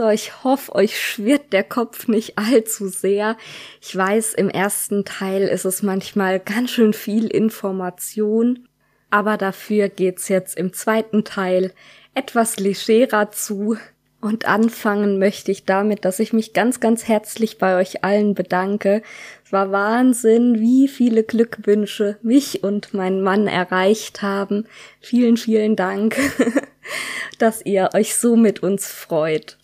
So, ich hoffe, euch schwirrt der Kopf nicht allzu sehr. Ich weiß, im ersten Teil ist es manchmal ganz schön viel Information, aber dafür geht's jetzt im zweiten Teil etwas legerer zu. Und anfangen möchte ich damit, dass ich mich ganz, ganz herzlich bei euch allen bedanke. Es war Wahnsinn, wie viele Glückwünsche mich und mein Mann erreicht haben. Vielen, vielen Dank, *laughs* dass ihr euch so mit uns freut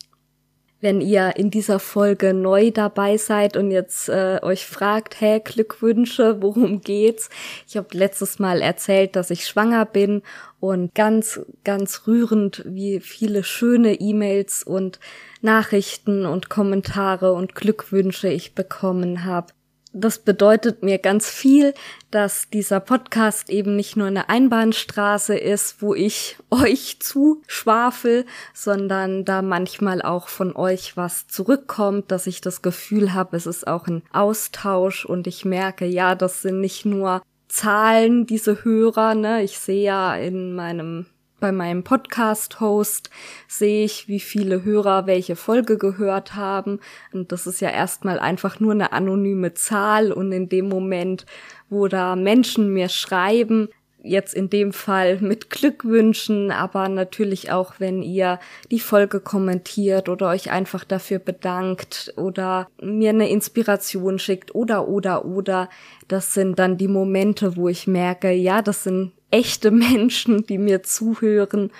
wenn ihr in dieser Folge neu dabei seid und jetzt äh, euch fragt, hä, Glückwünsche, worum geht's? Ich habe letztes Mal erzählt, dass ich schwanger bin und ganz, ganz rührend, wie viele schöne E-Mails und Nachrichten und Kommentare und Glückwünsche ich bekommen habe das bedeutet mir ganz viel, dass dieser Podcast eben nicht nur eine Einbahnstraße ist, wo ich *laughs* euch zuschwafel, sondern da manchmal auch von euch was zurückkommt, dass ich das Gefühl habe, es ist auch ein Austausch und ich merke, ja, das sind nicht nur Zahlen, diese Hörer, ne? Ich sehe ja in meinem bei meinem Podcast-Host sehe ich, wie viele Hörer welche Folge gehört haben. Und das ist ja erstmal einfach nur eine anonyme Zahl. Und in dem Moment, wo da Menschen mir schreiben, jetzt in dem Fall mit Glückwünschen, aber natürlich auch, wenn ihr die Folge kommentiert oder euch einfach dafür bedankt oder mir eine Inspiration schickt oder, oder, oder. Das sind dann die Momente, wo ich merke, ja, das sind echte *laughs* Menschen, die mir zuhören.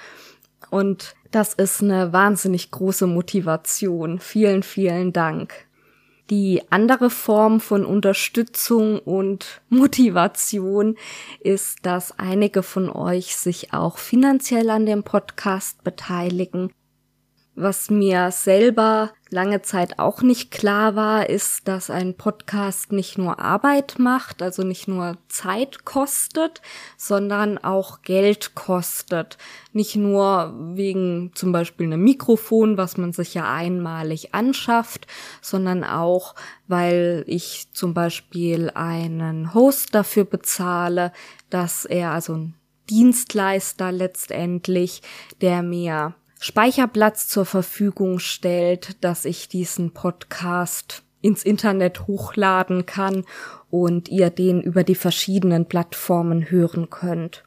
Und das ist eine wahnsinnig große Motivation. Vielen, vielen Dank. Die andere Form von Unterstützung und *laughs* Motivation ist, dass einige von euch sich auch finanziell an dem Podcast beteiligen. Was mir selber lange Zeit auch nicht klar war, ist, dass ein Podcast nicht nur Arbeit macht, also nicht nur Zeit kostet, sondern auch Geld kostet. Nicht nur wegen zum Beispiel einem Mikrofon, was man sich ja einmalig anschafft, sondern auch, weil ich zum Beispiel einen Host dafür bezahle, dass er also ein Dienstleister letztendlich, der mir Speicherplatz zur Verfügung stellt, dass ich diesen Podcast ins Internet hochladen kann und ihr den über die verschiedenen Plattformen hören könnt.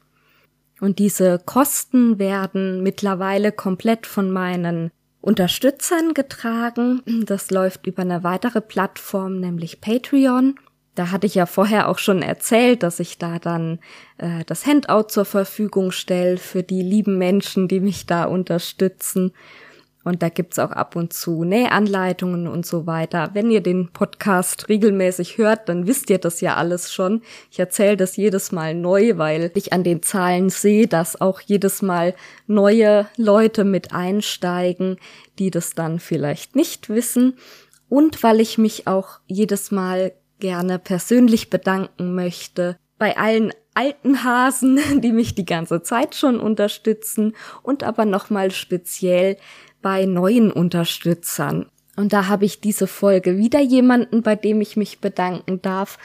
Und diese Kosten werden mittlerweile komplett von meinen Unterstützern getragen. Das läuft über eine weitere Plattform, nämlich Patreon. Da hatte ich ja vorher auch schon erzählt, dass ich da dann äh, das Handout zur Verfügung stelle für die lieben Menschen, die mich da unterstützen. Und da gibt's auch ab und zu Nähanleitungen und so weiter. Wenn ihr den Podcast regelmäßig hört, dann wisst ihr das ja alles schon. Ich erzähle das jedes Mal neu, weil ich an den Zahlen sehe, dass auch jedes Mal neue Leute mit einsteigen, die das dann vielleicht nicht wissen. Und weil ich mich auch jedes Mal gerne persönlich bedanken möchte bei allen alten Hasen, *laughs* die mich die ganze Zeit schon unterstützen und aber nochmal speziell bei neuen Unterstützern. Und da habe ich diese Folge wieder jemanden, bei dem ich mich bedanken darf.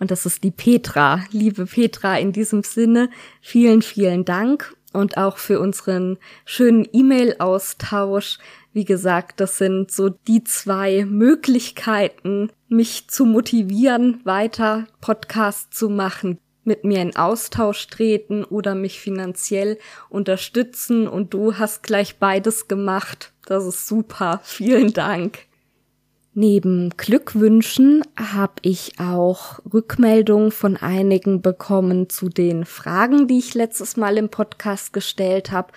Und das ist die Petra. Liebe Petra, in diesem Sinne vielen, vielen Dank und auch für unseren schönen E-Mail-Austausch. Wie gesagt, das sind so die zwei Möglichkeiten, mich zu motivieren, weiter Podcast zu machen, mit mir in Austausch treten oder mich finanziell unterstützen. Und du hast gleich beides gemacht. Das ist super. Vielen Dank. Neben Glückwünschen habe ich auch Rückmeldungen von einigen bekommen zu den Fragen, die ich letztes Mal im Podcast gestellt habe.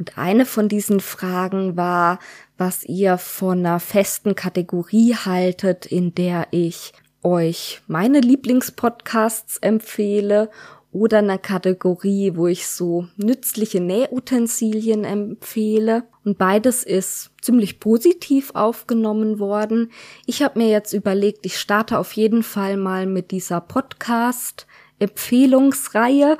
Und eine von diesen Fragen war, was ihr von einer festen Kategorie haltet, in der ich euch meine Lieblingspodcasts empfehle oder einer Kategorie, wo ich so nützliche Nähutensilien empfehle. Und beides ist ziemlich positiv aufgenommen worden. Ich habe mir jetzt überlegt, ich starte auf jeden Fall mal mit dieser Podcast-Empfehlungsreihe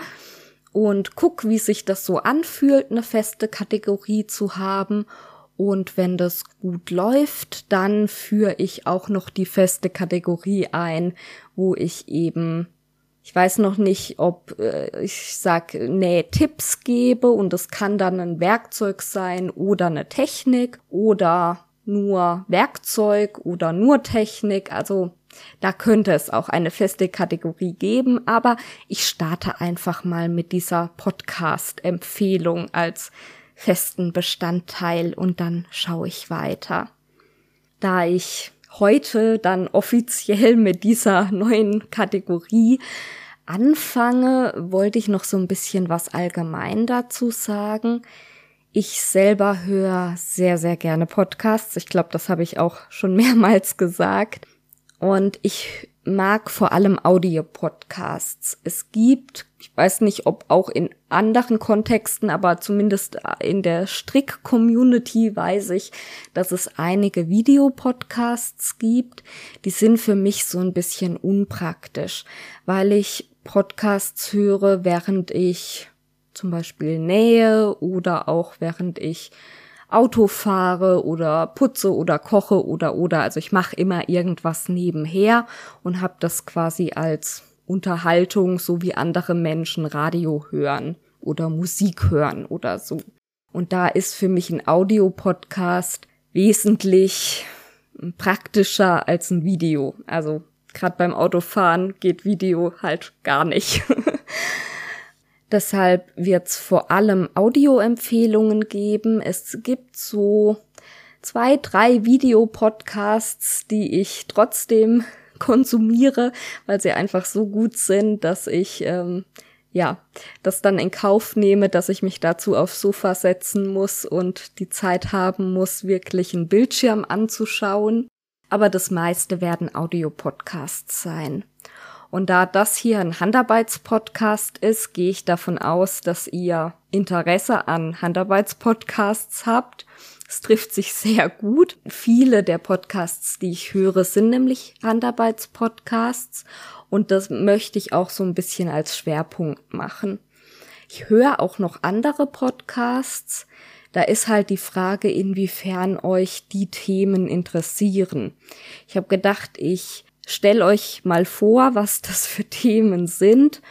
und guck, wie sich das so anfühlt, eine feste Kategorie zu haben. Und wenn das gut läuft, dann führe ich auch noch die feste Kategorie ein, wo ich eben ich weiß noch nicht, ob äh, ich sag Nähtipps gebe und das kann dann ein Werkzeug sein oder eine Technik oder nur Werkzeug oder nur Technik. Also da könnte es auch eine feste Kategorie geben, aber ich starte einfach mal mit dieser Podcast-Empfehlung als festen Bestandteil und dann schaue ich weiter. Da ich heute dann offiziell mit dieser *laughs* neuen Kategorie anfange, wollte ich noch so ein bisschen was allgemein dazu sagen. Ich selber höre sehr, sehr gerne Podcasts. Ich glaube, das habe ich auch schon *laughs* mehrmals gesagt. Und ich mag vor allem Audio-Podcasts. Es gibt, ich weiß nicht, ob auch in anderen Kontexten, aber zumindest in der Strick-Community weiß ich, dass es einige Videopodcasts gibt. Die sind für mich so ein bisschen unpraktisch, weil ich Podcasts höre, während ich zum Beispiel nähe oder auch während ich Auto fahre oder putze oder koche oder oder. Also ich mache immer irgendwas nebenher und habe das quasi als Unterhaltung, so wie andere Menschen Radio hören oder Musik hören oder so. Und da ist für mich ein Audiopodcast wesentlich praktischer als ein Video. Also gerade beim Autofahren geht Video halt gar nicht. *laughs* Deshalb wird es vor allem Audioempfehlungen geben. Es gibt so zwei, drei Videopodcasts, die ich trotzdem *laughs* konsumiere, weil sie einfach so gut sind, dass ich ähm, ja das dann in Kauf nehme, dass ich mich dazu aufs Sofa setzen muss und die Zeit haben muss, wirklich einen Bildschirm anzuschauen. Aber das meiste werden Audiopodcasts sein. Und da das hier ein Handarbeitspodcast ist, gehe ich davon aus, dass ihr Interesse an Handarbeitspodcasts habt. Es trifft sich sehr gut. Viele der Podcasts, die ich höre, sind nämlich Handarbeitspodcasts und das möchte ich auch so ein bisschen als Schwerpunkt machen. Ich höre auch noch andere Podcasts. Da ist halt die Frage, inwiefern euch die Themen interessieren. Ich habe gedacht, ich stell euch mal vor, was das für Themen sind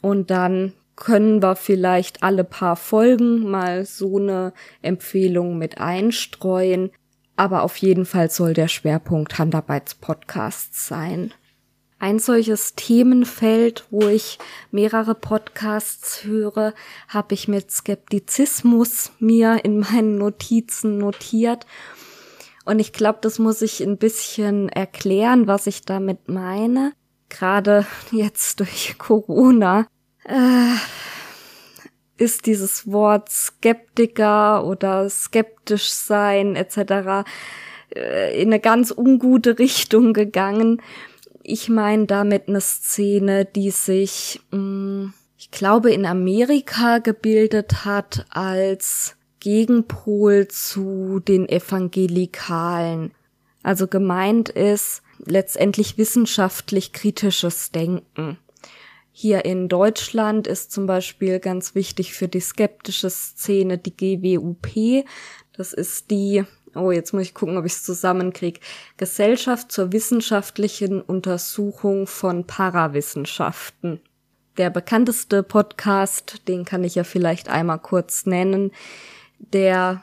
und dann können wir vielleicht alle paar Folgen mal so eine Empfehlung mit einstreuen. Aber auf jeden Fall soll der Schwerpunkt Handarbeitspodcasts sein. Ein solches Themenfeld, wo ich mehrere Podcasts höre, habe ich mit Skeptizismus mir in meinen Notizen notiert und ich glaube, das muss ich ein bisschen erklären, was ich damit meine. Gerade *laughs* jetzt durch Corona äh, ist dieses Wort Skeptiker oder skeptisch sein etc. Äh, in eine ganz ungute Richtung gegangen. Ich meine damit eine Szene, die sich, mh, mm, ich glaube, in Amerika gebildet hat als Gegenpol zu den Evangelikalen. Also gemeint ist letztendlich wissenschaftlich kritisches Denken. Hier in Deutschland ist zum Beispiel ganz wichtig für die skeptische Szene die GWUP. Das ist die, oh, jetzt muss ich gucken, ob ich es zusammenkriege, Gesellschaft zur wissenschaftlichen Untersuchung von Parawissenschaften. Der bekannteste Podcast, den kann ich ja vielleicht einmal kurz nennen, der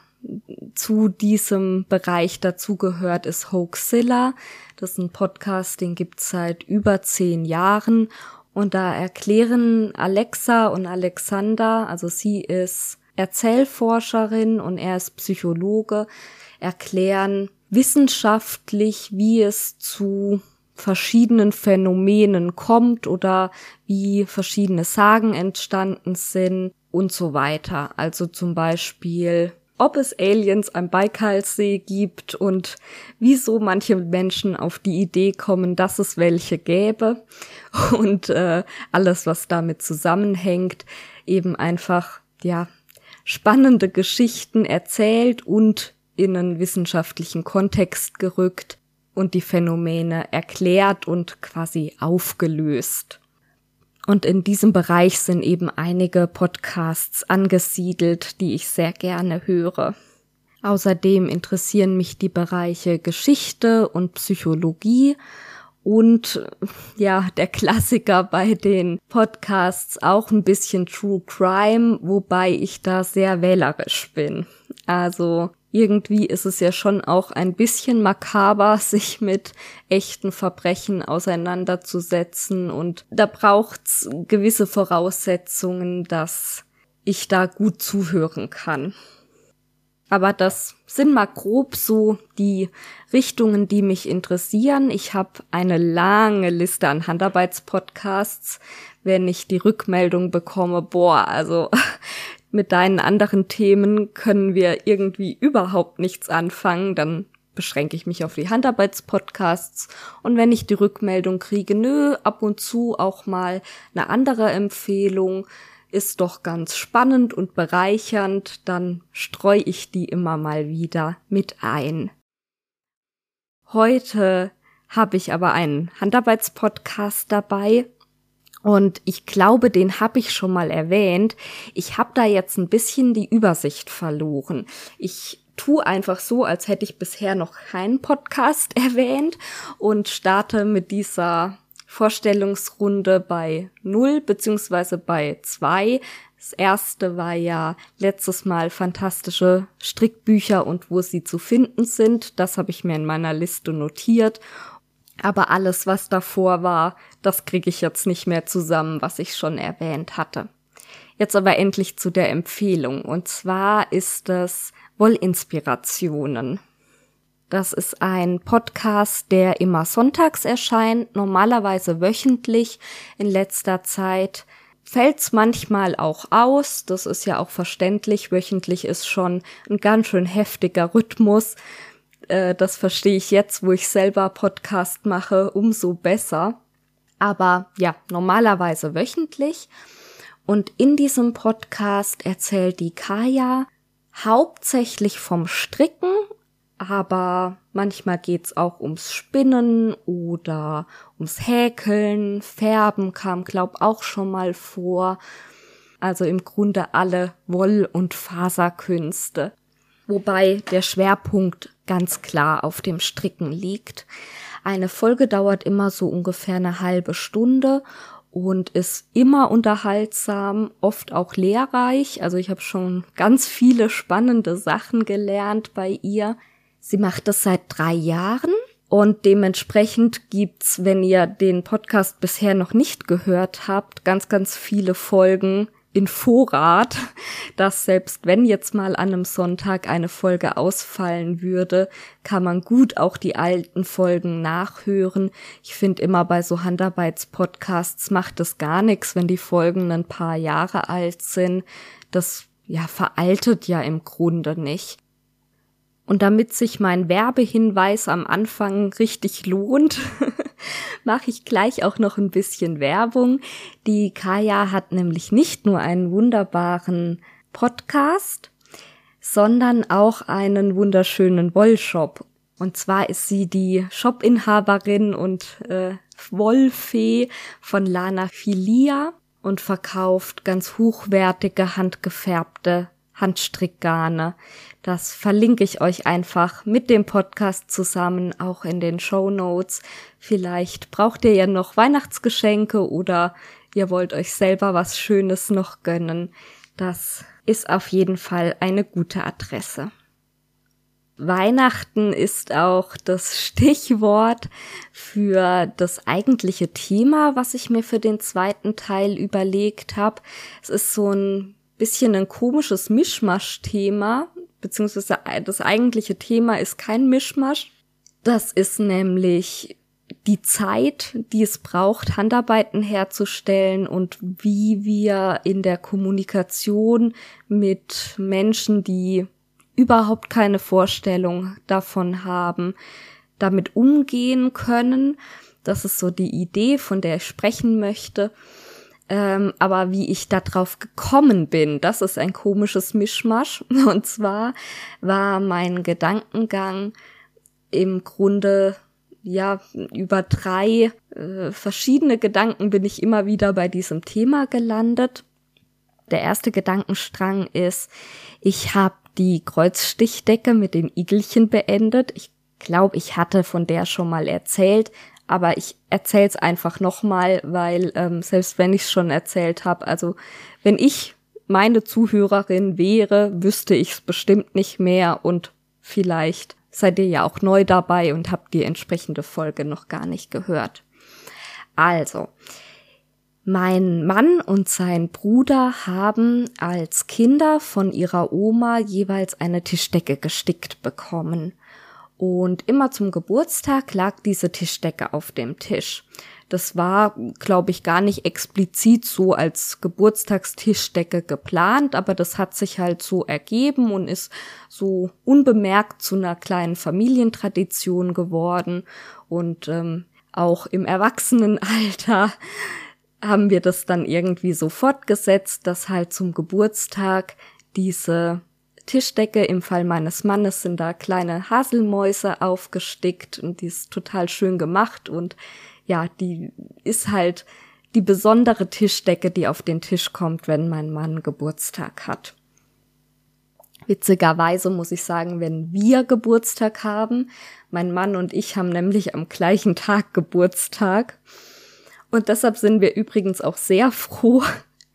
zu diesem Bereich dazugehört, ist Hoaxilla. Das ist ein Podcast, den gibt's seit über zehn Jahren. Und da erklären Alexa und Alexander, also sie ist Erzählforscherin und er ist Psychologe, erklären wissenschaftlich, wie es zu verschiedenen Phänomenen kommt oder wie verschiedene Sagen entstanden sind und so weiter. Also zum Beispiel, ob es Aliens am Baikalsee gibt und wieso manche Menschen auf die Idee kommen, dass es welche gäbe *laughs* und äh, alles, was damit zusammenhängt, eben einfach, ja, spannende Geschichten erzählt und in einen wissenschaftlichen Kontext gerückt und die Phänomene erklärt und quasi aufgelöst. Und in diesem Bereich sind eben einige Podcasts angesiedelt, die ich sehr gerne höre. Außerdem interessieren mich die Bereiche Geschichte und Psychologie und ja, der Klassiker bei den Podcasts auch ein bisschen True Crime, wobei ich da sehr wählerisch bin. Also irgendwie ist es ja schon auch ein bisschen makaber, *laughs* sich mit echten Verbrechen auseinanderzusetzen und da braucht's gewisse Voraussetzungen, dass ich da gut zuhören kann. Aber das sind mal grob so die Richtungen, die mich interessieren. Ich habe eine lange Liste an Handarbeitspodcasts. Wenn ich die Rückmeldung bekomme, boah, also *laughs* mit deinen anderen Themen können wir irgendwie überhaupt nichts anfangen, dann beschränke ich mich auf die Handarbeitspodcasts und wenn ich die Rückmeldung kriege, nö, ab und zu auch mal eine andere Empfehlung, ist doch ganz spannend und bereichernd, dann streue ich die immer mal wieder mit ein. Heute habe ich aber einen Handarbeitspodcast dabei, und ich glaube, den habe ich schon mal erwähnt. Ich habe da jetzt ein bisschen die Übersicht verloren. Ich tu einfach so, als hätte ich bisher noch keinen Podcast *laughs* erwähnt und starte mit dieser Vorstellungsrunde bei null beziehungsweise bei zwei. Das erste war ja letztes Mal fantastische Strickbücher und wo sie zu finden sind. Das habe ich mir in meiner Liste notiert. Aber alles, was davor war, das kriege ich jetzt nicht mehr zusammen, was ich schon erwähnt hatte. Jetzt aber endlich zu der Empfehlung. Und zwar ist es Wollinspirationen. Das ist ein Podcast, der immer sonntags erscheint, normalerweise wöchentlich. In letzter Zeit fällt's manchmal auch aus. Das ist ja auch verständlich. Wöchentlich ist schon ein ganz schön heftiger Rhythmus äh, das verstehe ich jetzt, wo ich selber Podcast mache, umso besser. Aber ja, normalerweise wöchentlich. Und in diesem Podcast erzählt die Kaya hauptsächlich vom Stricken, aber manchmal geht's auch ums Spinnen oder ums Häkeln, Färben kam, glaub, auch schon mal vor. Also im Grunde alle Woll- und Faserkünste. Wobei der Schwerpunkt ganz klar auf dem Stricken liegt. Eine Folge dauert immer so ungefähr eine halbe Stunde und ist immer unterhaltsam, oft auch lehrreich. Also ich habe schon ganz viele spannende Sachen gelernt bei ihr. Sie macht das seit drei Jahren und dementsprechend gibt's, wenn ihr den Podcast bisher noch nicht gehört habt, ganz, ganz viele Folgen, in Vorrat, dass selbst wenn jetzt mal an einem Sonntag eine Folge ausfallen würde, kann man gut auch die alten Folgen nachhören. Ich finde immer bei so Handarbeitspodcasts macht es gar nichts, wenn die Folgen ein paar Jahre alt sind. Das ja veraltet ja im Grunde nicht. Und damit sich mein Werbehinweis am Anfang richtig lohnt, *laughs* *laughs* mache ich gleich auch noch ein bisschen Werbung. Die Kaya hat nämlich nicht nur einen wunderbaren Podcast, sondern auch einen wunderschönen Wollshop. Und zwar ist sie die Shopinhaberin und äh, Wollfee von Lana Filia und verkauft ganz hochwertige handgefärbte Handstrickgarne. Das verlinke ich euch einfach mit dem Podcast zusammen, auch in den Show Notes. Vielleicht braucht ihr ja noch Weihnachtsgeschenke oder ihr wollt euch selber was Schönes noch gönnen. Das ist auf jeden Fall eine gute Adresse. Weihnachten ist auch das Stichwort für das eigentliche Thema, was ich mir für den zweiten Teil überlegt habe. Es ist so ein bisschen ein komisches Mischmasch-Thema, beziehungsweise das eigentliche Thema ist kein Mischmasch. Das ist nämlich die Zeit, die es braucht, Handarbeiten herzustellen und wie wir in der Kommunikation mit Menschen, die überhaupt keine Vorstellung davon haben, damit umgehen können. Das ist so die Idee, von der ich sprechen möchte. Ähm, aber wie ich darauf gekommen bin, das ist ein komisches Mischmasch. *laughs* Und zwar war mein Gedankengang im Grunde ja über drei äh, verschiedene Gedanken bin ich immer wieder bei diesem Thema gelandet. Der erste Gedankenstrang ist, ich habe die Kreuzstichdecke mit den Igelchen beendet. Ich glaube, ich hatte von der schon mal erzählt, aber ich erzähle es einfach nochmal, weil ähm, selbst wenn ich es schon erzählt habe, also wenn ich meine Zuhörerin wäre, wüsste ich es bestimmt nicht mehr und vielleicht seid ihr ja auch neu dabei und habt die entsprechende Folge noch gar nicht gehört. Also, mein Mann und sein Bruder haben als Kinder von ihrer Oma jeweils eine Tischdecke gestickt bekommen. Und immer zum Geburtstag lag diese Tischdecke auf dem Tisch. Das war, glaube ich, gar nicht explizit so als Geburtstagstischdecke geplant, aber das hat sich halt so ergeben und ist so unbemerkt zu einer kleinen Familientradition geworden. Und ähm, auch im Erwachsenenalter *laughs* haben wir das dann irgendwie so fortgesetzt, dass halt zum Geburtstag diese Tischdecke. Im Fall meines Mannes sind da kleine Haselmäuse aufgestickt und die ist total schön gemacht und ja, die ist halt die besondere Tischdecke, die auf den Tisch kommt, wenn mein Mann Geburtstag hat. Witzigerweise muss ich sagen, wenn wir Geburtstag haben, mein Mann und ich haben nämlich am gleichen Tag Geburtstag. Und deshalb sind wir übrigens auch sehr froh,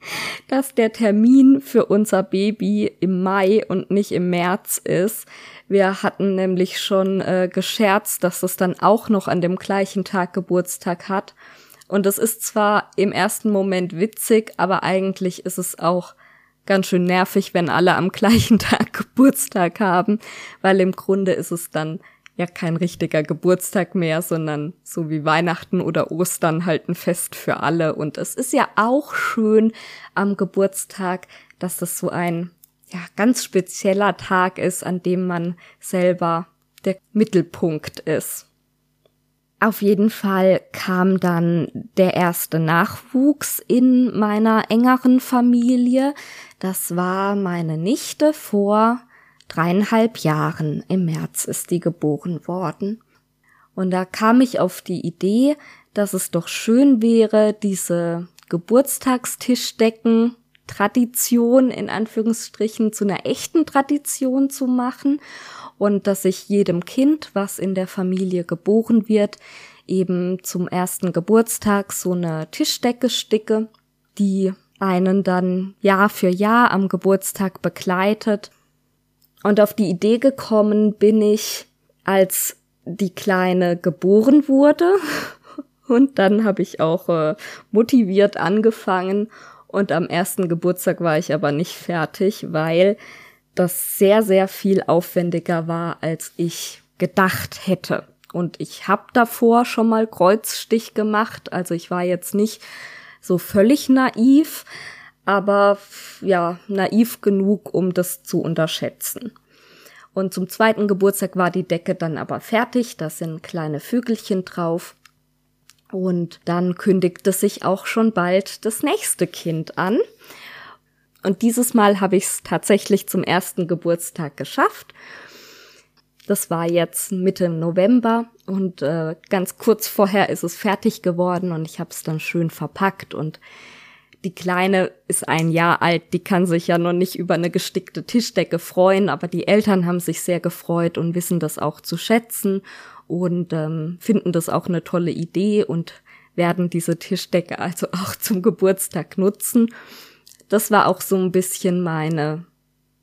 *laughs* dass der Termin für unser Baby im Mai und nicht im März ist. Wir hatten nämlich schon äh, gescherzt, dass es dann auch noch an dem gleichen Tag Geburtstag hat. Und es ist zwar im ersten Moment witzig, aber eigentlich ist es auch ganz schön nervig, wenn alle am gleichen *laughs* Tag Geburtstag haben, weil im Grunde ist es dann ja kein richtiger Geburtstag mehr, sondern so wie Weihnachten oder Ostern halt ein Fest für alle. Und es ist ja auch schön am Geburtstag, dass das so ein ja, ganz spezieller Tag ist, an dem man selber der Mittelpunkt ist. Auf jeden Fall kam dann der erste Nachwuchs in meiner engeren Familie. Das war meine Nichte vor dreieinhalb Jahren. Im März ist die geboren worden. Und da kam ich auf die Idee, dass es doch schön wäre, diese Geburtstagstischdecken Tradition in Anführungsstrichen zu einer echten Tradition zu machen und dass ich jedem Kind, was in der Familie geboren wird, eben zum ersten Geburtstag so eine Tischdecke sticke, die einen dann Jahr für Jahr am Geburtstag begleitet und auf die Idee gekommen bin ich, als die Kleine geboren wurde. *laughs* Und dann habe ich auch äh, motiviert angefangen. Und am ersten Geburtstag war ich aber nicht fertig, weil das sehr, sehr viel aufwendiger war, als ich gedacht hätte. Und ich habe davor schon mal Kreuzstich gemacht. Also ich war jetzt nicht so völlig naiv, aber ja, naiv genug, um das zu unterschätzen. Und zum zweiten Geburtstag war die Decke dann aber fertig, da sind kleine Vögelchen drauf. Und dann kündigte sich auch schon bald das nächste Kind an. Und dieses Mal habe ich es tatsächlich zum ersten Geburtstag geschafft. Das war jetzt Mitte November und äh, ganz kurz vorher ist es fertig geworden und ich habe es dann schön verpackt und die Kleine ist ein Jahr alt, die kann sich ja noch nicht über eine gestickte Tischdecke freuen, aber die Eltern haben sich sehr gefreut und wissen das auch zu schätzen und ähm, finden das auch eine tolle Idee und werden diese Tischdecke also *laughs* auch zum Geburtstag nutzen. Das war auch so ein bisschen meine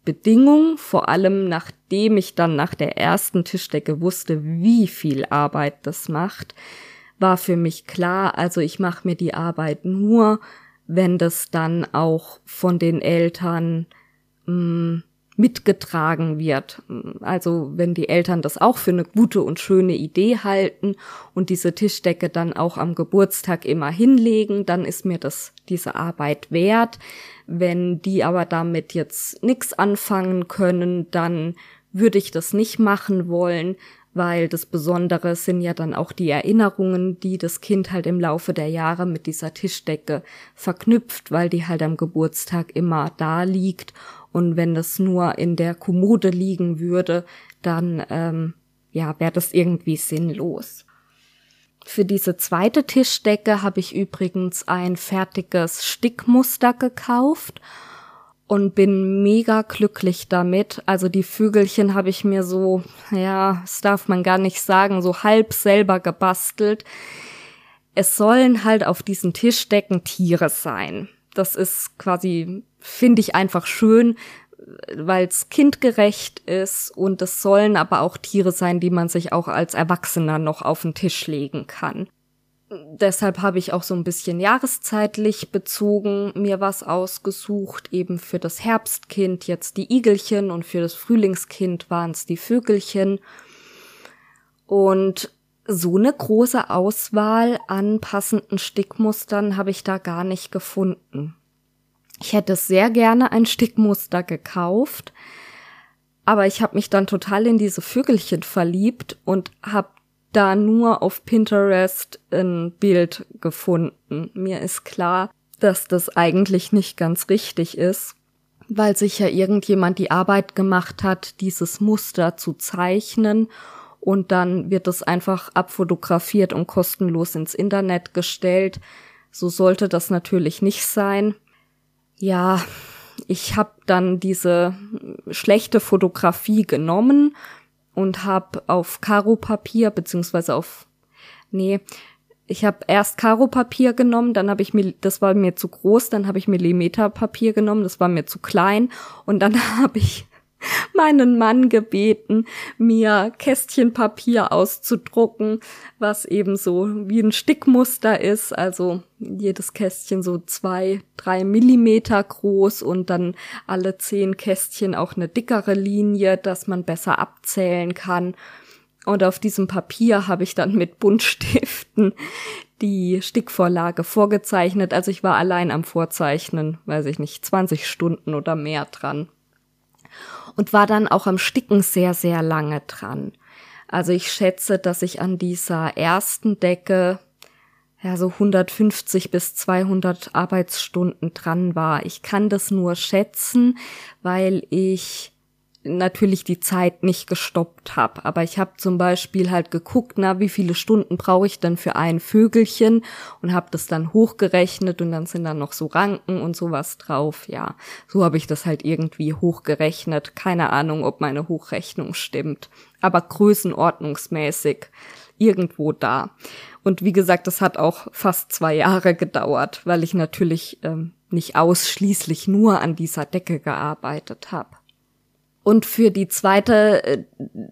Bedingung, vor allem nachdem ich dann nach der ersten Tischdecke wusste, wie viel Arbeit das macht, war für mich klar, also ich mache mir die Arbeit nur, wenn das dann auch von den Eltern mm, mitgetragen wird. Also wenn die Eltern das auch für eine gute und schöne Idee halten und diese Tischdecke dann auch am Geburtstag immer hinlegen, dann ist mir das diese Arbeit wert. Wenn die aber damit jetzt nichts anfangen können, dann würde ich das nicht machen wollen, weil das Besondere sind ja dann auch die Erinnerungen, die das Kind halt im Laufe der Jahre mit dieser Tischdecke verknüpft, weil die halt am Geburtstag immer da liegt und wenn das nur in der Kommode liegen würde, dann ähm, ja wäre das irgendwie sinnlos. Für diese zweite Tischdecke habe ich übrigens ein fertiges Stickmuster gekauft und bin mega glücklich damit. Also die Vögelchen habe ich mir so, ja, das darf man gar nicht sagen, so halb selber gebastelt. Es sollen halt auf diesen Tischdecken Tiere sein. Das ist quasi, finde ich einfach schön, weil es kindgerecht ist und es sollen aber auch Tiere sein, die man sich auch als Erwachsener noch auf den Tisch legen kann deshalb habe ich auch so ein bisschen jahreszeitlich bezogen mir was ausgesucht, eben für das Herbstkind jetzt die Igelchen und für das Frühlingskind waren es die Vögelchen. Und so eine große Auswahl an passenden Stickmustern habe ich da gar nicht gefunden. Ich hätte sehr gerne ein Stickmuster gekauft, aber ich habe mich dann total in diese Vögelchen verliebt und habe da nur auf Pinterest ein Bild gefunden. Mir ist klar, dass das eigentlich nicht ganz richtig ist, weil sich ja irgendjemand die Arbeit gemacht hat, dieses Muster zu zeichnen und dann wird es einfach abfotografiert und kostenlos ins Internet gestellt. So sollte das natürlich nicht sein. Ja, ich habe dann diese schlechte Fotografie genommen, und habe auf Karo-Papier beziehungsweise auf nee, ich habe erst Karo-Papier genommen, dann habe ich mir das war mir zu groß, dann habe ich Millimeterpapier genommen, das war mir zu klein und dann *laughs* habe ich meinen Mann gebeten, mir Kästchenpapier auszudrucken, was eben so wie ein Stickmuster ist, also jedes Kästchen so zwei, drei Millimeter groß und dann alle zehn Kästchen auch eine dickere Linie, dass man besser abzählen kann. Und auf diesem Papier habe ich dann mit Buntstiften die Stickvorlage vorgezeichnet. Also ich war allein am Vorzeichnen, weiß ich nicht, 20 Stunden oder mehr dran und war dann auch am Sticken sehr, sehr lange dran. Also ich schätze, dass ich an dieser ersten Decke ja so 150 bis 200 Arbeitsstunden dran war. Ich kann das nur schätzen, weil ich natürlich die Zeit nicht gestoppt habe. Aber ich habe zum Beispiel halt geguckt, na, wie viele Stunden brauche ich denn für ein Vögelchen und habe das dann hochgerechnet und dann sind dann noch so Ranken und sowas drauf. Ja, so habe ich das halt irgendwie hochgerechnet. Keine Ahnung, ob meine Hochrechnung stimmt, aber größenordnungsmäßig irgendwo da. Und wie gesagt, das hat auch fast zwei Jahre gedauert, weil ich natürlich ähm, nicht ausschließlich nur an dieser Decke gearbeitet habe. Und für die zweite äh,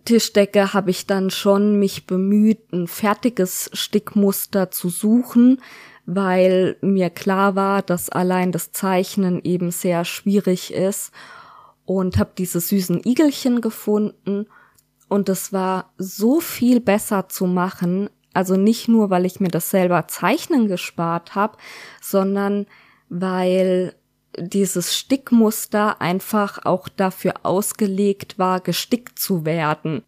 Tischdecke habe ich dann schon mich bemüht, ein fertiges Stickmuster zu suchen, weil mir klar war, dass allein das Zeichnen eben sehr schwierig ist. Und habe diese süßen Igelchen gefunden. Und es war so viel besser zu machen, also nicht nur, weil ich mir das selber zeichnen gespart habe, sondern weil dieses Stickmuster einfach auch dafür ausgelegt war, gestickt zu werden.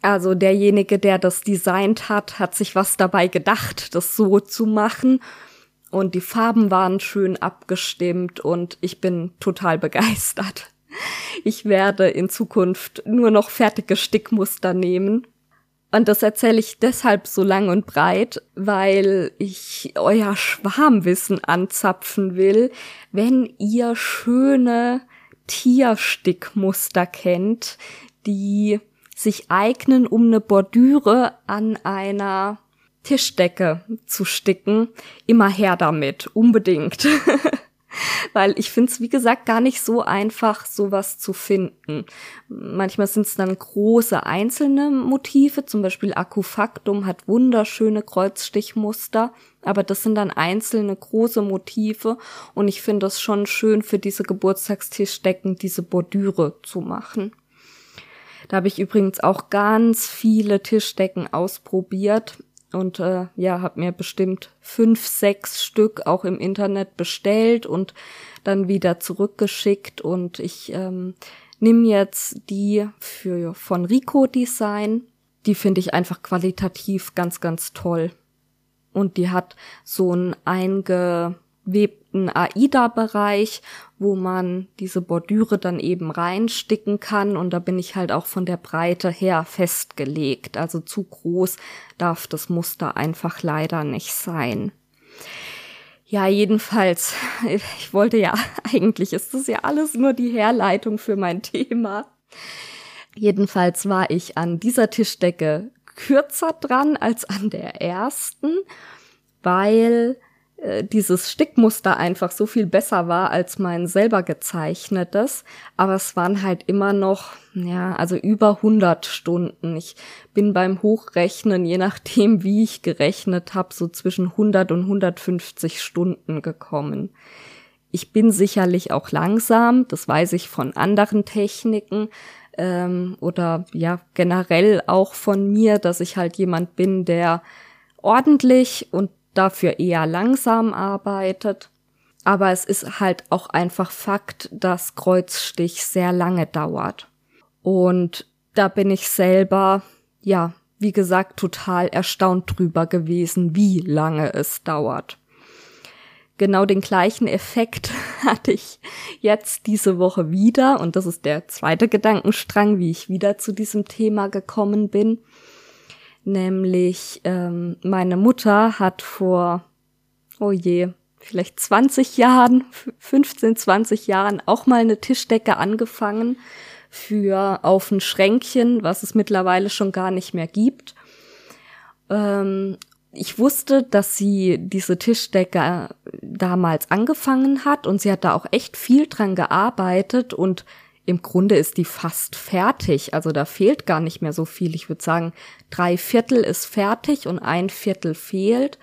Also derjenige, der das designt hat, hat sich was dabei gedacht, das so zu machen. Und die Farben waren schön abgestimmt und ich bin total begeistert. Ich werde in Zukunft nur noch fertige Stickmuster nehmen und das erzähle ich deshalb so lang und breit, weil ich euer Schwarmwissen anzapfen will, wenn ihr schöne Tierstickmuster kennt, die sich eignen, um eine Bordüre an einer Tischdecke zu sticken, immer her damit, unbedingt. *laughs* *laughs* weil ich finde es, wie gesagt, gar nicht so einfach, sowas zu finden. Manchmal sind es dann große einzelne Motive, zum Beispiel Akufaktum hat wunderschöne Kreuzstichmuster, aber das sind dann einzelne große Motive und ich finde es schon schön für diese Geburtstagstischdecken diese Bordüre zu machen. Da habe ich übrigens auch ganz viele Tischdecken ausprobiert und äh, ja, habe mir bestimmt fünf, sechs Stück auch im Internet bestellt und dann wieder zurückgeschickt und ich ähm, nehme jetzt die für von Rico Design. Die finde ich einfach qualitativ ganz, ganz toll. Und die hat so ein einge webten AIDA-Bereich, wo man diese Bordüre dann eben reinsticken kann und da bin ich halt auch von der Breite her festgelegt. Also zu groß darf das Muster einfach leider nicht sein. Ja, jedenfalls, *laughs* ich wollte ja, *laughs* eigentlich ist das ja alles nur die Herleitung für mein Thema. Jedenfalls war ich an dieser Tischdecke kürzer dran als an der ersten, weil dieses Stickmuster einfach so viel besser war als mein selber gezeichnetes. Aber es waren halt immer noch, ja, also über 100 Stunden. Ich bin beim Hochrechnen, je nachdem wie ich gerechnet habe, so zwischen 100 und 150 Stunden gekommen. Ich bin sicherlich auch langsam, das weiß ich von anderen Techniken ähm, oder ja generell auch von mir, dass ich halt jemand bin, der ordentlich und dafür eher langsam arbeitet. Aber es ist halt auch einfach Fakt, dass Kreuzstich sehr lange dauert. Und da bin ich selber, ja, wie gesagt, total erstaunt drüber gewesen, wie lange es dauert. Genau den gleichen Effekt *laughs* hatte ich jetzt diese Woche wieder und das ist der zweite Gedankenstrang, wie ich wieder zu diesem Thema gekommen bin nämlich ähm, meine Mutter hat vor, oh je, vielleicht 20 Jahren, 15, 20 Jahren auch mal eine Tischdecke angefangen für auf ein Schränkchen, was es mittlerweile schon gar nicht mehr gibt. Ähm, ich wusste, dass sie diese Tischdecke damals angefangen hat und sie hat da auch echt viel dran gearbeitet und im Grunde ist die fast fertig. Also da fehlt gar nicht mehr so viel. Ich würde sagen, drei Viertel ist fertig und ein Viertel fehlt.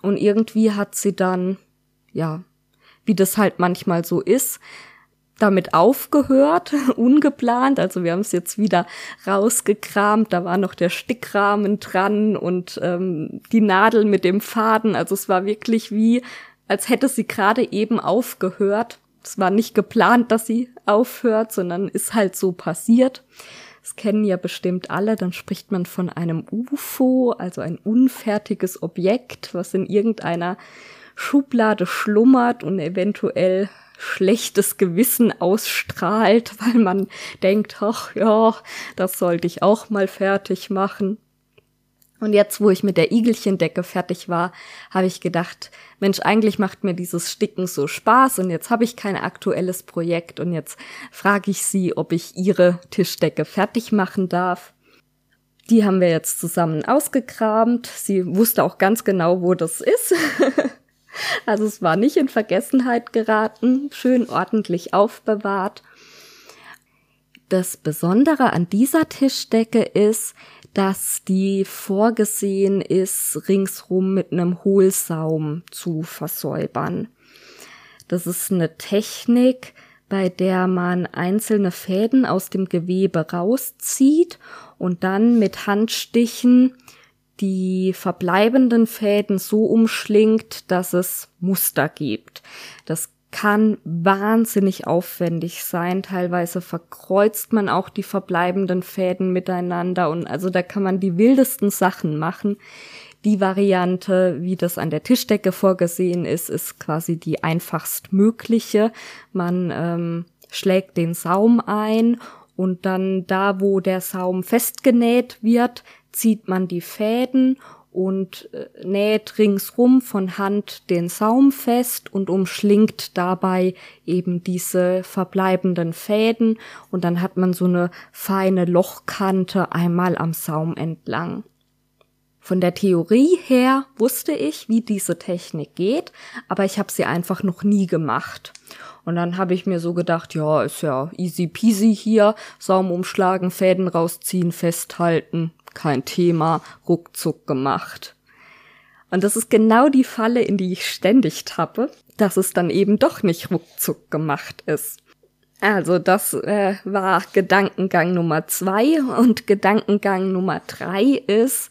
Und irgendwie hat sie dann, ja, wie das halt manchmal so ist, damit aufgehört, *laughs* ungeplant. Also wir haben es jetzt wieder rausgekramt. Da war noch der Stickrahmen dran und ähm, die Nadel mit dem Faden. Also es war wirklich wie, als hätte sie gerade eben aufgehört es war nicht geplant, dass sie aufhört, sondern ist halt so passiert. Das kennen ja bestimmt alle. Dann spricht man von einem UFO, also ein unfertiges Objekt, was in irgendeiner Schublade schlummert und eventuell schlechtes Gewissen ausstrahlt, *laughs* weil man denkt, ach ja, das sollte ich auch mal fertig machen. Und jetzt, wo ich mit der Igelchendecke fertig war, habe ich gedacht, Mensch, eigentlich macht mir dieses Sticken so Spaß und jetzt habe ich kein aktuelles Projekt und jetzt frage ich sie, ob ich ihre Tischdecke fertig machen darf. Die haben wir jetzt zusammen ausgekramt. Sie wusste auch ganz genau, wo das ist. *laughs* also es war nicht in Vergessenheit geraten, schön ordentlich aufbewahrt. Das Besondere an dieser Tischdecke ist, dass die vorgesehen ist, ringsrum mit einem Hohlsaum zu versäubern. Das ist eine Technik, bei der man einzelne Fäden aus dem Gewebe rauszieht und dann mit Handstichen die verbleibenden Fäden so umschlingt, dass es Muster gibt. Das kann wahnsinnig aufwendig sein. Teilweise verkreuzt man auch die verbleibenden Fäden miteinander und also da kann man die wildesten Sachen machen. Die Variante, wie das an der Tischdecke vorgesehen ist, ist quasi die einfachst mögliche. Man ähm, schlägt den Saum ein und dann da, wo der Saum festgenäht wird, zieht man die Fäden und äh, näht ringsrum von Hand den Saum fest und umschlingt dabei eben diese verbleibenden Fäden und dann hat man so eine feine Lochkante einmal am Saum entlang. Von der Theorie her wusste ich, wie diese Technik geht, aber ich habe sie einfach noch nie gemacht. Und dann habe ich mir so gedacht, ja, ist ja easy peasy hier, Saum umschlagen, Fäden rausziehen, festhalten, kein Thema, ruckzuck gemacht. Und das ist genau die Falle, in die ich ständig tappe, dass es dann eben doch nicht ruckzuck gemacht ist. Also das äh, war Gedankengang Nummer zwei und Gedankengang Nummer drei ist,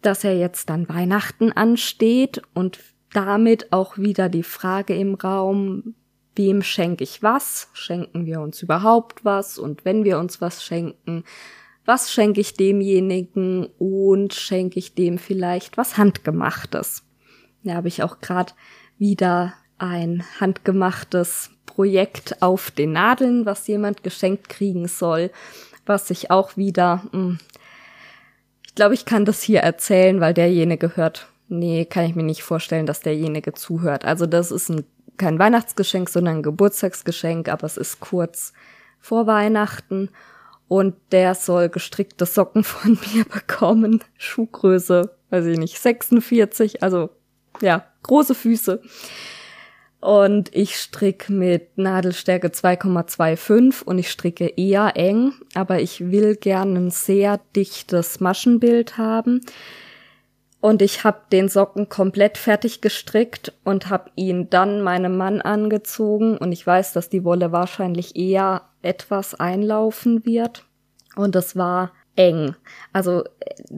dass er jetzt dann Weihnachten ansteht und damit auch wieder die Frage im Raum, wem schenke ich was? Schenken wir uns überhaupt was? Und wenn wir uns was schenken, was schenke ich demjenigen und schenke ich dem vielleicht was Handgemachtes? Da habe ich auch gerade wieder ein handgemachtes Projekt auf den Nadeln, was jemand geschenkt kriegen soll, was ich auch wieder, mh, hm, ich glaube, ich kann das hier erzählen, weil derjenige hört. Nee, kann ich mir nicht vorstellen, dass derjenige zuhört. Also das ist ein, kein Weihnachtsgeschenk, sondern ein Geburtstagsgeschenk, aber es ist kurz vor Weihnachten und der soll gestrickte Socken von *laughs* mir bekommen. Schuhgröße, weiß ich nicht, 46, also ja, große Füße. Und ich stricke mit Nadelstärke 2,25 und ich stricke eher eng, aber ich will gerne ein sehr dichtes Maschenbild haben. Und ich habe den Socken komplett fertig gestrickt und habe ihn dann meinem Mann angezogen. Und ich weiß, dass die Wolle wahrscheinlich eher etwas einlaufen wird. Und das war eng. Also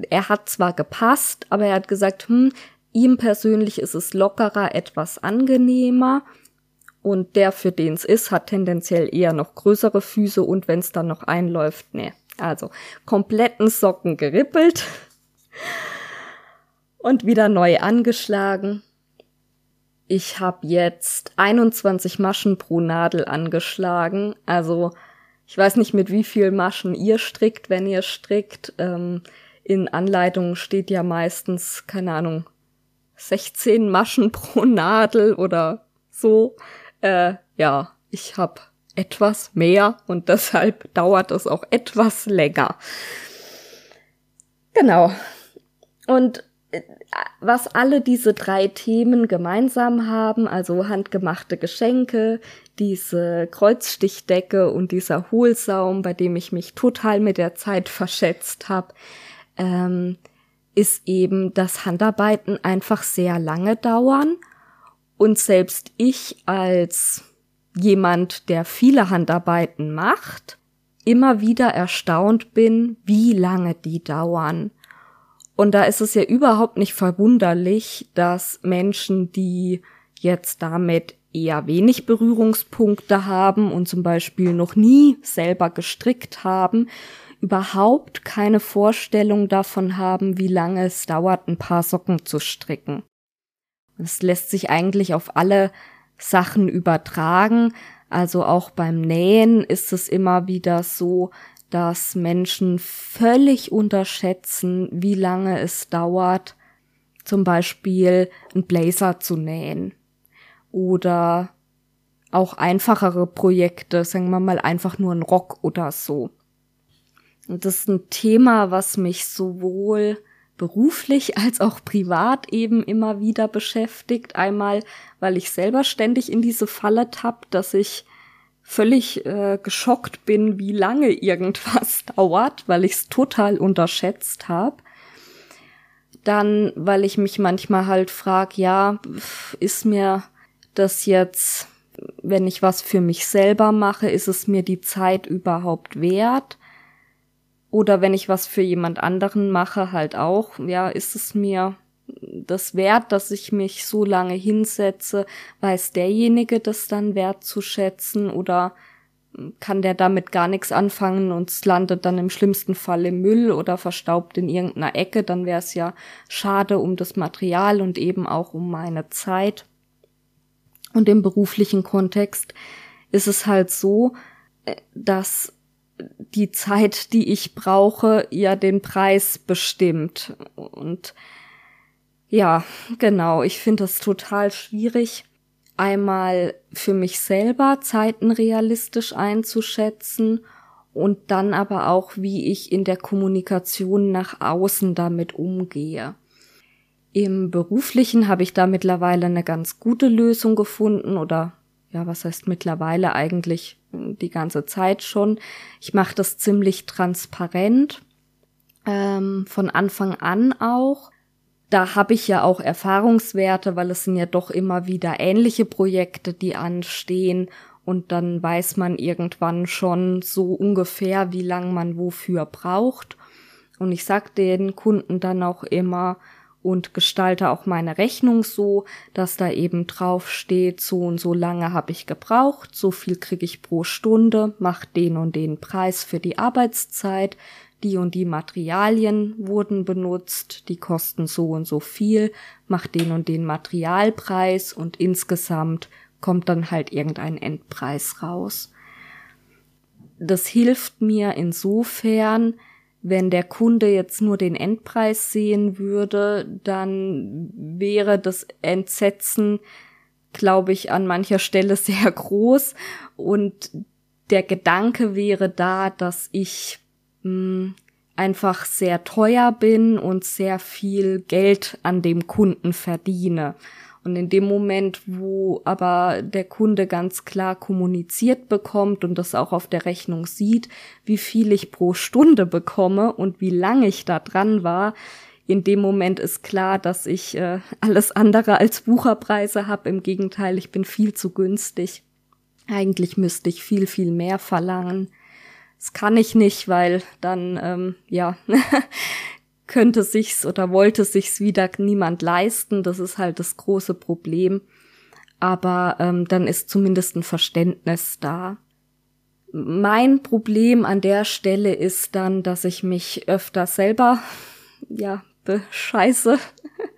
er hat zwar gepasst, aber er hat gesagt, hm, ihm persönlich ist es lockerer, etwas angenehmer. Und der, für den es ist, hat tendenziell eher noch größere Füße und wenn es dann noch einläuft, ne. Also kompletten Socken gerippelt und wieder neu angeschlagen. Ich habe jetzt 21 Maschen pro Nadel angeschlagen. Also ich weiß nicht, mit wie viel Maschen ihr strickt, wenn ihr strickt. Ähm, in Anleitungen steht ja meistens, keine Ahnung, 16 Maschen *laughs* pro Nadel oder so. Äh, ja, ich habe etwas mehr und deshalb dauert es auch etwas länger. Genau. Und was alle diese drei Themen gemeinsam haben, also handgemachte Geschenke, diese Kreuzstichdecke und dieser Hohlsaum, bei dem ich mich total mit der Zeit verschätzt habe, ähm, ist eben, dass Handarbeiten einfach sehr lange dauern und selbst ich als jemand, der viele Handarbeiten macht, immer wieder erstaunt bin, wie lange die dauern. Und da ist es ja überhaupt nicht verwunderlich, dass Menschen, die jetzt damit eher wenig Berührungspunkte haben und zum Beispiel noch nie selber gestrickt haben, überhaupt keine Vorstellung davon haben, wie lange es dauert, ein paar Socken zu stricken. Es lässt sich eigentlich auf alle Sachen übertragen. Also auch beim Nähen ist es immer wieder so, dass Menschen völlig unterschätzen, wie lange es dauert, zum Beispiel einen Blazer zu nähen. Oder auch einfachere Projekte, sagen wir mal einfach nur ein Rock oder so. Und das ist ein Thema, was mich sowohl beruflich als auch privat eben immer wieder beschäftigt. Einmal, weil ich selber ständig in diese Falle tapp, dass ich völlig äh, geschockt bin, wie lange irgendwas *laughs* dauert, weil ich es total unterschätzt habe. Dann, weil ich mich manchmal halt frag, ja, ist mir das jetzt, wenn ich was für mich selber mache, ist es mir die Zeit überhaupt wert? Oder wenn ich was für jemand anderen mache, halt auch, ja, ist es mir das wert, dass ich mich so lange hinsetze? Weiß derjenige das dann wert zu schätzen oder kann der damit gar nichts anfangen und es landet dann im schlimmsten Fall im Müll oder verstaubt in irgendeiner Ecke, dann wäre es ja schade um das Material und eben auch um meine Zeit. Und im beruflichen Kontext ist es halt so, äh, dass die Zeit, die ich brauche, ja den Preis bestimmt. Und ja, genau, ich finde das total schwierig, einmal für mich selber Zeiten realistisch einzuschätzen und dann aber auch, wie ich in der Kommunikation nach außen damit umgehe. Im beruflichen habe ich da mittlerweile eine ganz gute Lösung gefunden oder ja, was heißt mittlerweile eigentlich die ganze Zeit schon. Ich mache das ziemlich transparent, ähm, von Anfang an auch. Da habe ich ja auch Erfahrungswerte, weil es sind ja doch immer wieder ähnliche Projekte, die anstehen und dann weiß man irgendwann schon so ungefähr, wie lang man wofür braucht. Und ich sag den Kunden dann auch immer, und gestalte auch meine Rechnung so, dass da eben drauf steht, so und so lange habe ich gebraucht, so viel kriege ich pro Stunde, mach den und den Preis für die Arbeitszeit, die und die Materialien wurden benutzt, die kosten so und so viel, mach den und den Materialpreis und insgesamt kommt dann halt irgendein Endpreis raus. Das hilft mir insofern, wenn der Kunde jetzt nur den Endpreis sehen würde, dann wäre das Entsetzen, glaube ich, an mancher Stelle *laughs* sehr groß. Und der Gedanke wäre da, dass ich einfach sehr teuer bin und sehr viel Geld an dem Kunden verdiene. Und in dem Moment, wo aber der Kunde ganz klar kommuniziert bekommt und das auch auf der Rechnung sieht, wie viel ich pro Stunde bekomme und wie lange ich da dran war, in dem Moment ist klar, dass ich äh, alles andere als Bucherpreise habe. Im Gegenteil, ich bin viel zu günstig. Eigentlich müsste ich viel, viel mehr verlangen. Das kann ich nicht, weil dann, ähm, ja, *laughs* könnte sich's oder wollte sich's wieder niemand leisten. Das ist halt das große Problem. Aber ähm, dann ist zumindest ein Verständnis da. Mein Problem an der Stelle ist dann, dass ich mich öfter selber, *laughs* ja, bescheiße,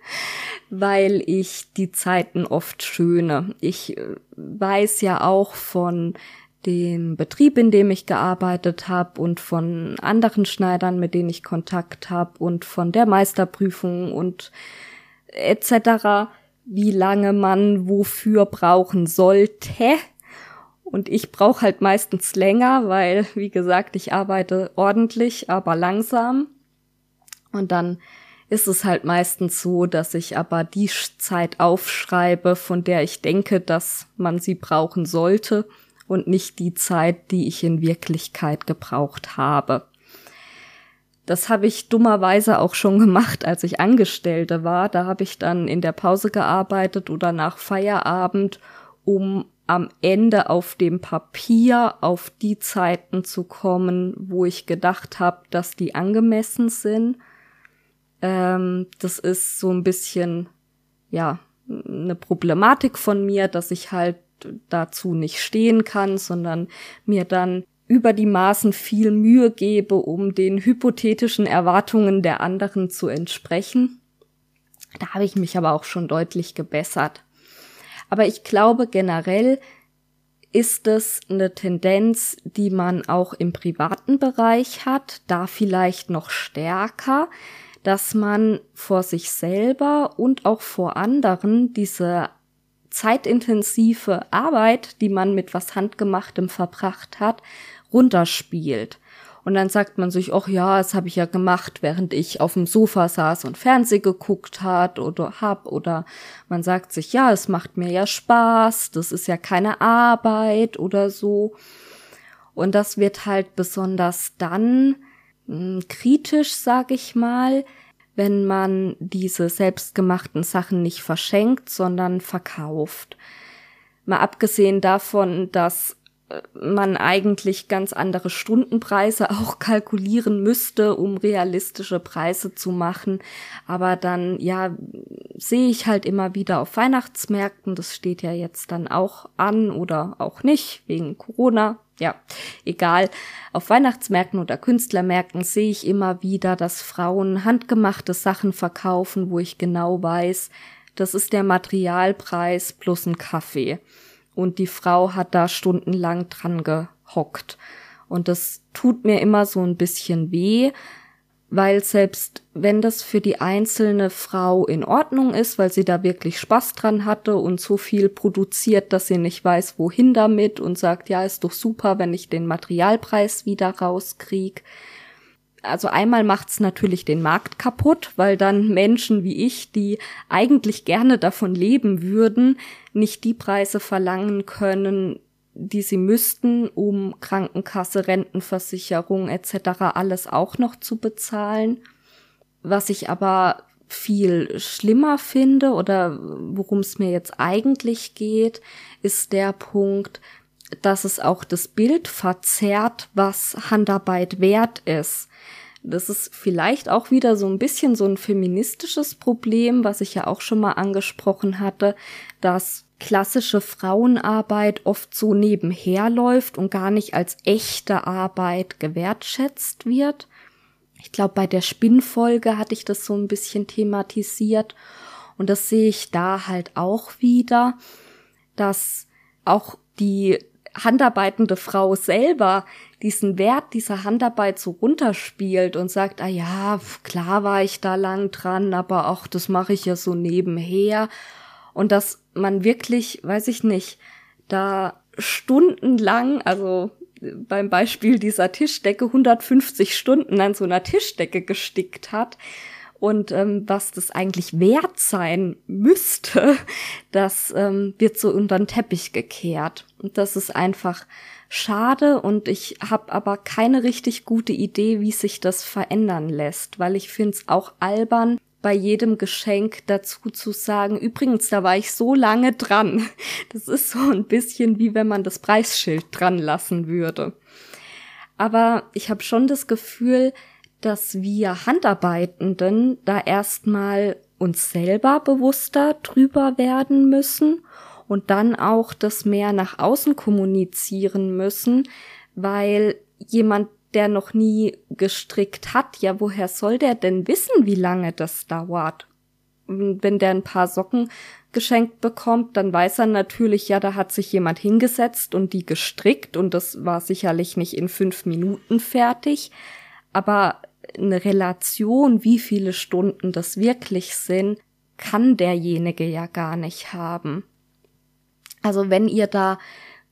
*laughs* weil ich die Zeiten oft schöne. Ich äh, weiß ja auch von dem Betrieb, in dem ich gearbeitet habe und von anderen Schneidern, mit denen ich Kontakt habe und von der Meisterprüfung und etc., wie lange man wofür brauchen sollte. Und ich brauche halt meistens länger, weil, wie gesagt, ich arbeite ordentlich, aber langsam. Und dann ist es halt meistens so, dass ich aber die Zeit aufschreibe, von der ich denke, dass man sie brauchen sollte und nicht die Zeit, die ich in Wirklichkeit gebraucht habe. Das habe ich dummerweise auch schon gemacht, als ich Angestellte war. Da habe ich dann in der Pause gearbeitet oder nach Feierabend, um am Ende auf dem Papier auf die Zeiten zu kommen, wo ich gedacht habe, dass die angemessen sind. Ähm, das ist so ein bisschen, ja, eine Problematik von mir, dass ich halt dazu nicht stehen kann, sondern mir dann über die Maßen viel Mühe gebe, um den hypothetischen Erwartungen der anderen zu entsprechen. Da habe ich mich aber auch schon deutlich gebessert. Aber ich glaube generell ist es eine Tendenz, die man auch im privaten Bereich hat, da vielleicht noch stärker, dass man vor sich selber und auch vor anderen diese zeitintensive Arbeit, die man mit was Handgemachtem verbracht hat, runterspielt. Und dann sagt man sich, ach ja, das habe ich ja gemacht, während ich auf dem Sofa saß und Fernseh geguckt hat oder hab. Oder man sagt sich, ja, es macht mir ja Spaß, das ist ja keine Arbeit oder so. Und das wird halt besonders dann mh, hm, kritisch, sag ich mal, wenn man diese selbstgemachten Sachen nicht verschenkt, sondern verkauft. Mal abgesehen davon, dass man eigentlich ganz andere Stundenpreise *laughs* auch kalkulieren müsste, um realistische Preise zu machen. Aber dann, ja, sehe ich halt immer wieder auf Weihnachtsmärkten, das steht ja jetzt dann auch an oder auch nicht, wegen Corona, ja, egal. Auf Weihnachtsmärkten oder Künstlermärkten sehe ich immer wieder, dass Frauen handgemachte Sachen verkaufen, wo ich genau weiß, das ist der Materialpreis plus ein Kaffee. Und die Frau hat da stundenlang dran gehockt. Und das tut mir immer so ein bisschen weh, weil selbst wenn das für die einzelne Frau in Ordnung ist, weil sie da wirklich Spaß dran hatte und so viel produziert, dass sie nicht weiß, wohin damit und sagt, ja, ist doch super, wenn ich den Materialpreis wieder rauskrieg. Also einmal macht's natürlich den Markt kaputt, weil dann Menschen wie ich, die eigentlich gerne davon leben würden, nicht die Preise verlangen können, die sie müssten, um Krankenkasse, Rentenversicherung etc. alles auch noch zu bezahlen. Was ich aber viel schlimmer finde oder worum es mir jetzt eigentlich geht, ist der Punkt, dass es auch das Bild verzerrt, was Handarbeit wert ist. Das ist vielleicht auch wieder so ein bisschen so ein feministisches Problem, was ich ja auch schon mal angesprochen hatte, dass klassische Frauenarbeit oft so nebenher läuft und gar nicht als echte Arbeit gewertschätzt wird. Ich glaube, bei der Spinnfolge hatte ich das so ein bisschen thematisiert und das sehe ich da halt auch wieder, dass auch die handarbeitende Frau selber diesen Wert dieser Handarbeit so runterspielt und sagt, ah ja, klar war ich da lang dran, aber auch das mache ich ja so nebenher. Und dass man wirklich, weiß ich nicht, da stundenlang, also beim Beispiel dieser Tischdecke 150 Stunden an so einer Tischdecke gestickt hat und ähm, was das eigentlich wert sein müsste, *laughs* das ähm, wird so unter den Teppich gekehrt. Und das ist einfach schade und ich habe aber keine richtig gute Idee, wie sich das verändern lässt, weil ich finde es auch albern, bei jedem Geschenk dazu zu sagen, übrigens, da war ich so lange dran. *laughs* Das ist so ein bisschen wie wenn man das Preisschild dran lassen würde. Aber ich habe schon das Gefühl, dass wir Handarbeitenden da erstmal uns selber bewusster drüber werden müssen und dann auch das mehr nach außen kommunizieren müssen, weil jemand der noch nie gestrickt hat, ja, woher soll der denn wissen, wie lange das dauert? Wenn der ein paar Socken geschenkt bekommt, dann weiß er natürlich, ja, da hat sich jemand hingesetzt und die gestrickt und das war sicherlich nicht in fünf Minuten fertig. Aber eine Relation, wie viele Stunden das wirklich sind, kann derjenige ja gar nicht haben. Also wenn ihr da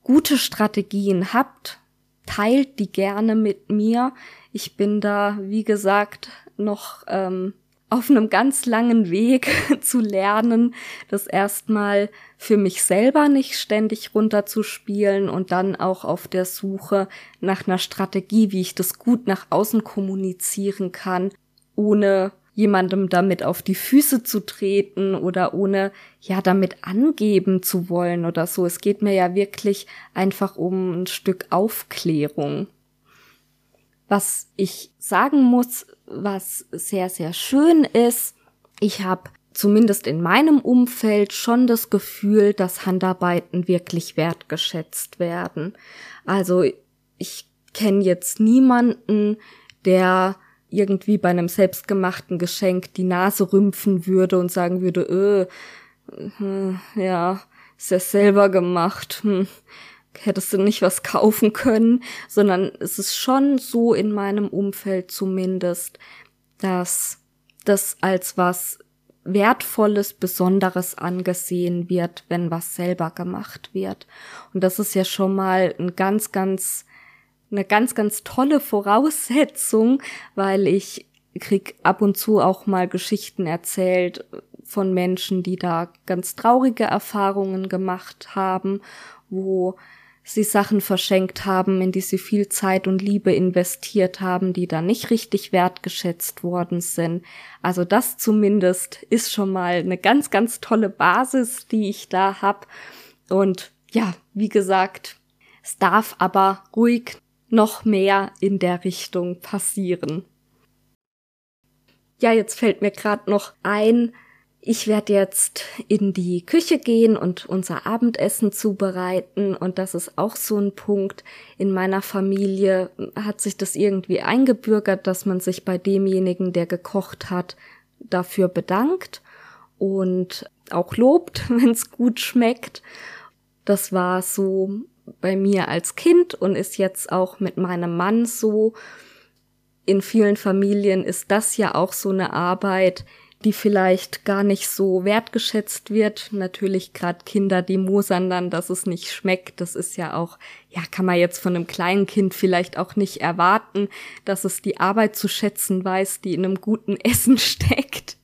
gute Strategien habt, teilt die gerne mit mir. Ich bin da, wie gesagt, noch ähm, auf einem ganz langen Weg *laughs* zu lernen, das erstmal für mich selber nicht ständig runterzuspielen und dann auch auf der Suche nach einer Strategie, wie ich das gut nach außen kommunizieren kann, ohne jemandem damit auf die Füße zu treten oder ohne ja damit angeben zu wollen oder so. Es geht mir ja wirklich einfach um ein Stück Aufklärung. Was ich sagen muss, was sehr, sehr schön ist, ich habe zumindest in meinem Umfeld schon das Gefühl, dass Handarbeiten wirklich wertgeschätzt werden. Also ich kenne jetzt niemanden, der irgendwie bei einem selbstgemachten Geschenk die Nase rümpfen würde und sagen würde, äh, ja, ist ja selber gemacht, hm, hättest du nicht was kaufen können, sondern es ist schon so in meinem Umfeld zumindest, dass das als was Wertvolles, Besonderes angesehen wird, wenn was selber gemacht wird. Und das ist ja schon mal ein ganz, ganz eine ganz, ganz tolle Voraussetzung, weil ich krieg ab und zu auch mal Geschichten erzählt von Menschen, die da ganz traurige Erfahrungen gemacht haben, wo sie Sachen verschenkt haben, in die sie viel Zeit und Liebe investiert haben, die da nicht richtig wertgeschätzt worden sind. Also das zumindest ist schon mal eine ganz, ganz tolle Basis, die ich da hab. Und ja, wie gesagt, es darf aber ruhig noch mehr in der Richtung passieren. Ja, jetzt fällt mir gerade noch ein, ich werde jetzt in die Küche gehen und unser Abendessen zubereiten und das ist auch so ein Punkt. In meiner Familie hat sich das irgendwie eingebürgert, dass man sich bei demjenigen, der gekocht hat, dafür bedankt und auch lobt, *laughs* wenn es gut schmeckt. Das war so bei mir als Kind und ist jetzt auch mit meinem Mann so. In vielen Familien ist das ja auch so eine Arbeit, die vielleicht gar nicht so wertgeschätzt wird. Natürlich gerade Kinder, die mosern dann, dass es nicht schmeckt. Das ist ja auch, ja, kann man jetzt von einem kleinen Kind vielleicht auch nicht erwarten, dass es die Arbeit zu schätzen weiß, die in einem guten *laughs* Essen steckt.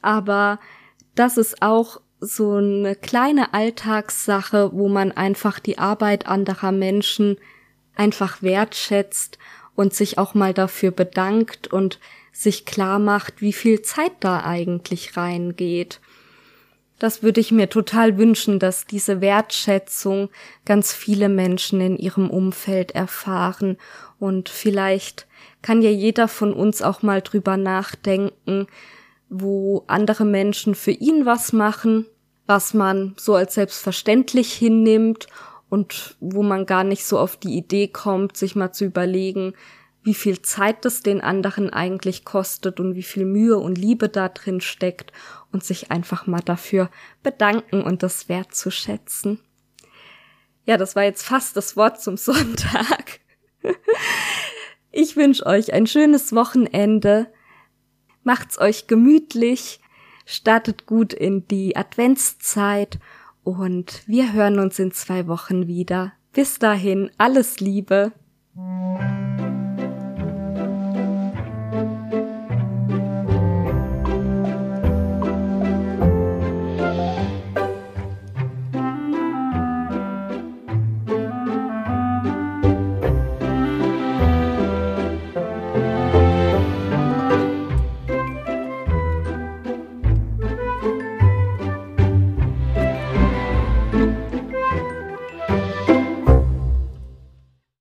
Aber das ist auch so eine kleine Alltagssache, wo man einfach die Arbeit anderer Menschen einfach wertschätzt und sich auch mal dafür bedankt und sich klar macht, wie viel Zeit da eigentlich reingeht. Das würde ich mir total wünschen, dass diese Wertschätzung ganz viele Menschen in ihrem Umfeld erfahren und vielleicht kann ja jeder von uns auch mal drüber nachdenken, wo andere Menschen für ihn was machen, was man so als selbstverständlich hinnimmt und wo man gar nicht so auf die Idee kommt, sich mal zu überlegen, wie viel Zeit das den anderen eigentlich kostet und wie viel Mühe und Liebe da drin steckt und sich einfach mal dafür bedanken und das wertzuschätzen. Ja, das war jetzt fast das Wort zum *laughs* Sonntag. Ich wünsche euch ein schönes Wochenende. Macht's euch gemütlich, startet gut in die Adventszeit und wir hören uns in zwei Wochen wieder. Bis dahin, alles Liebe.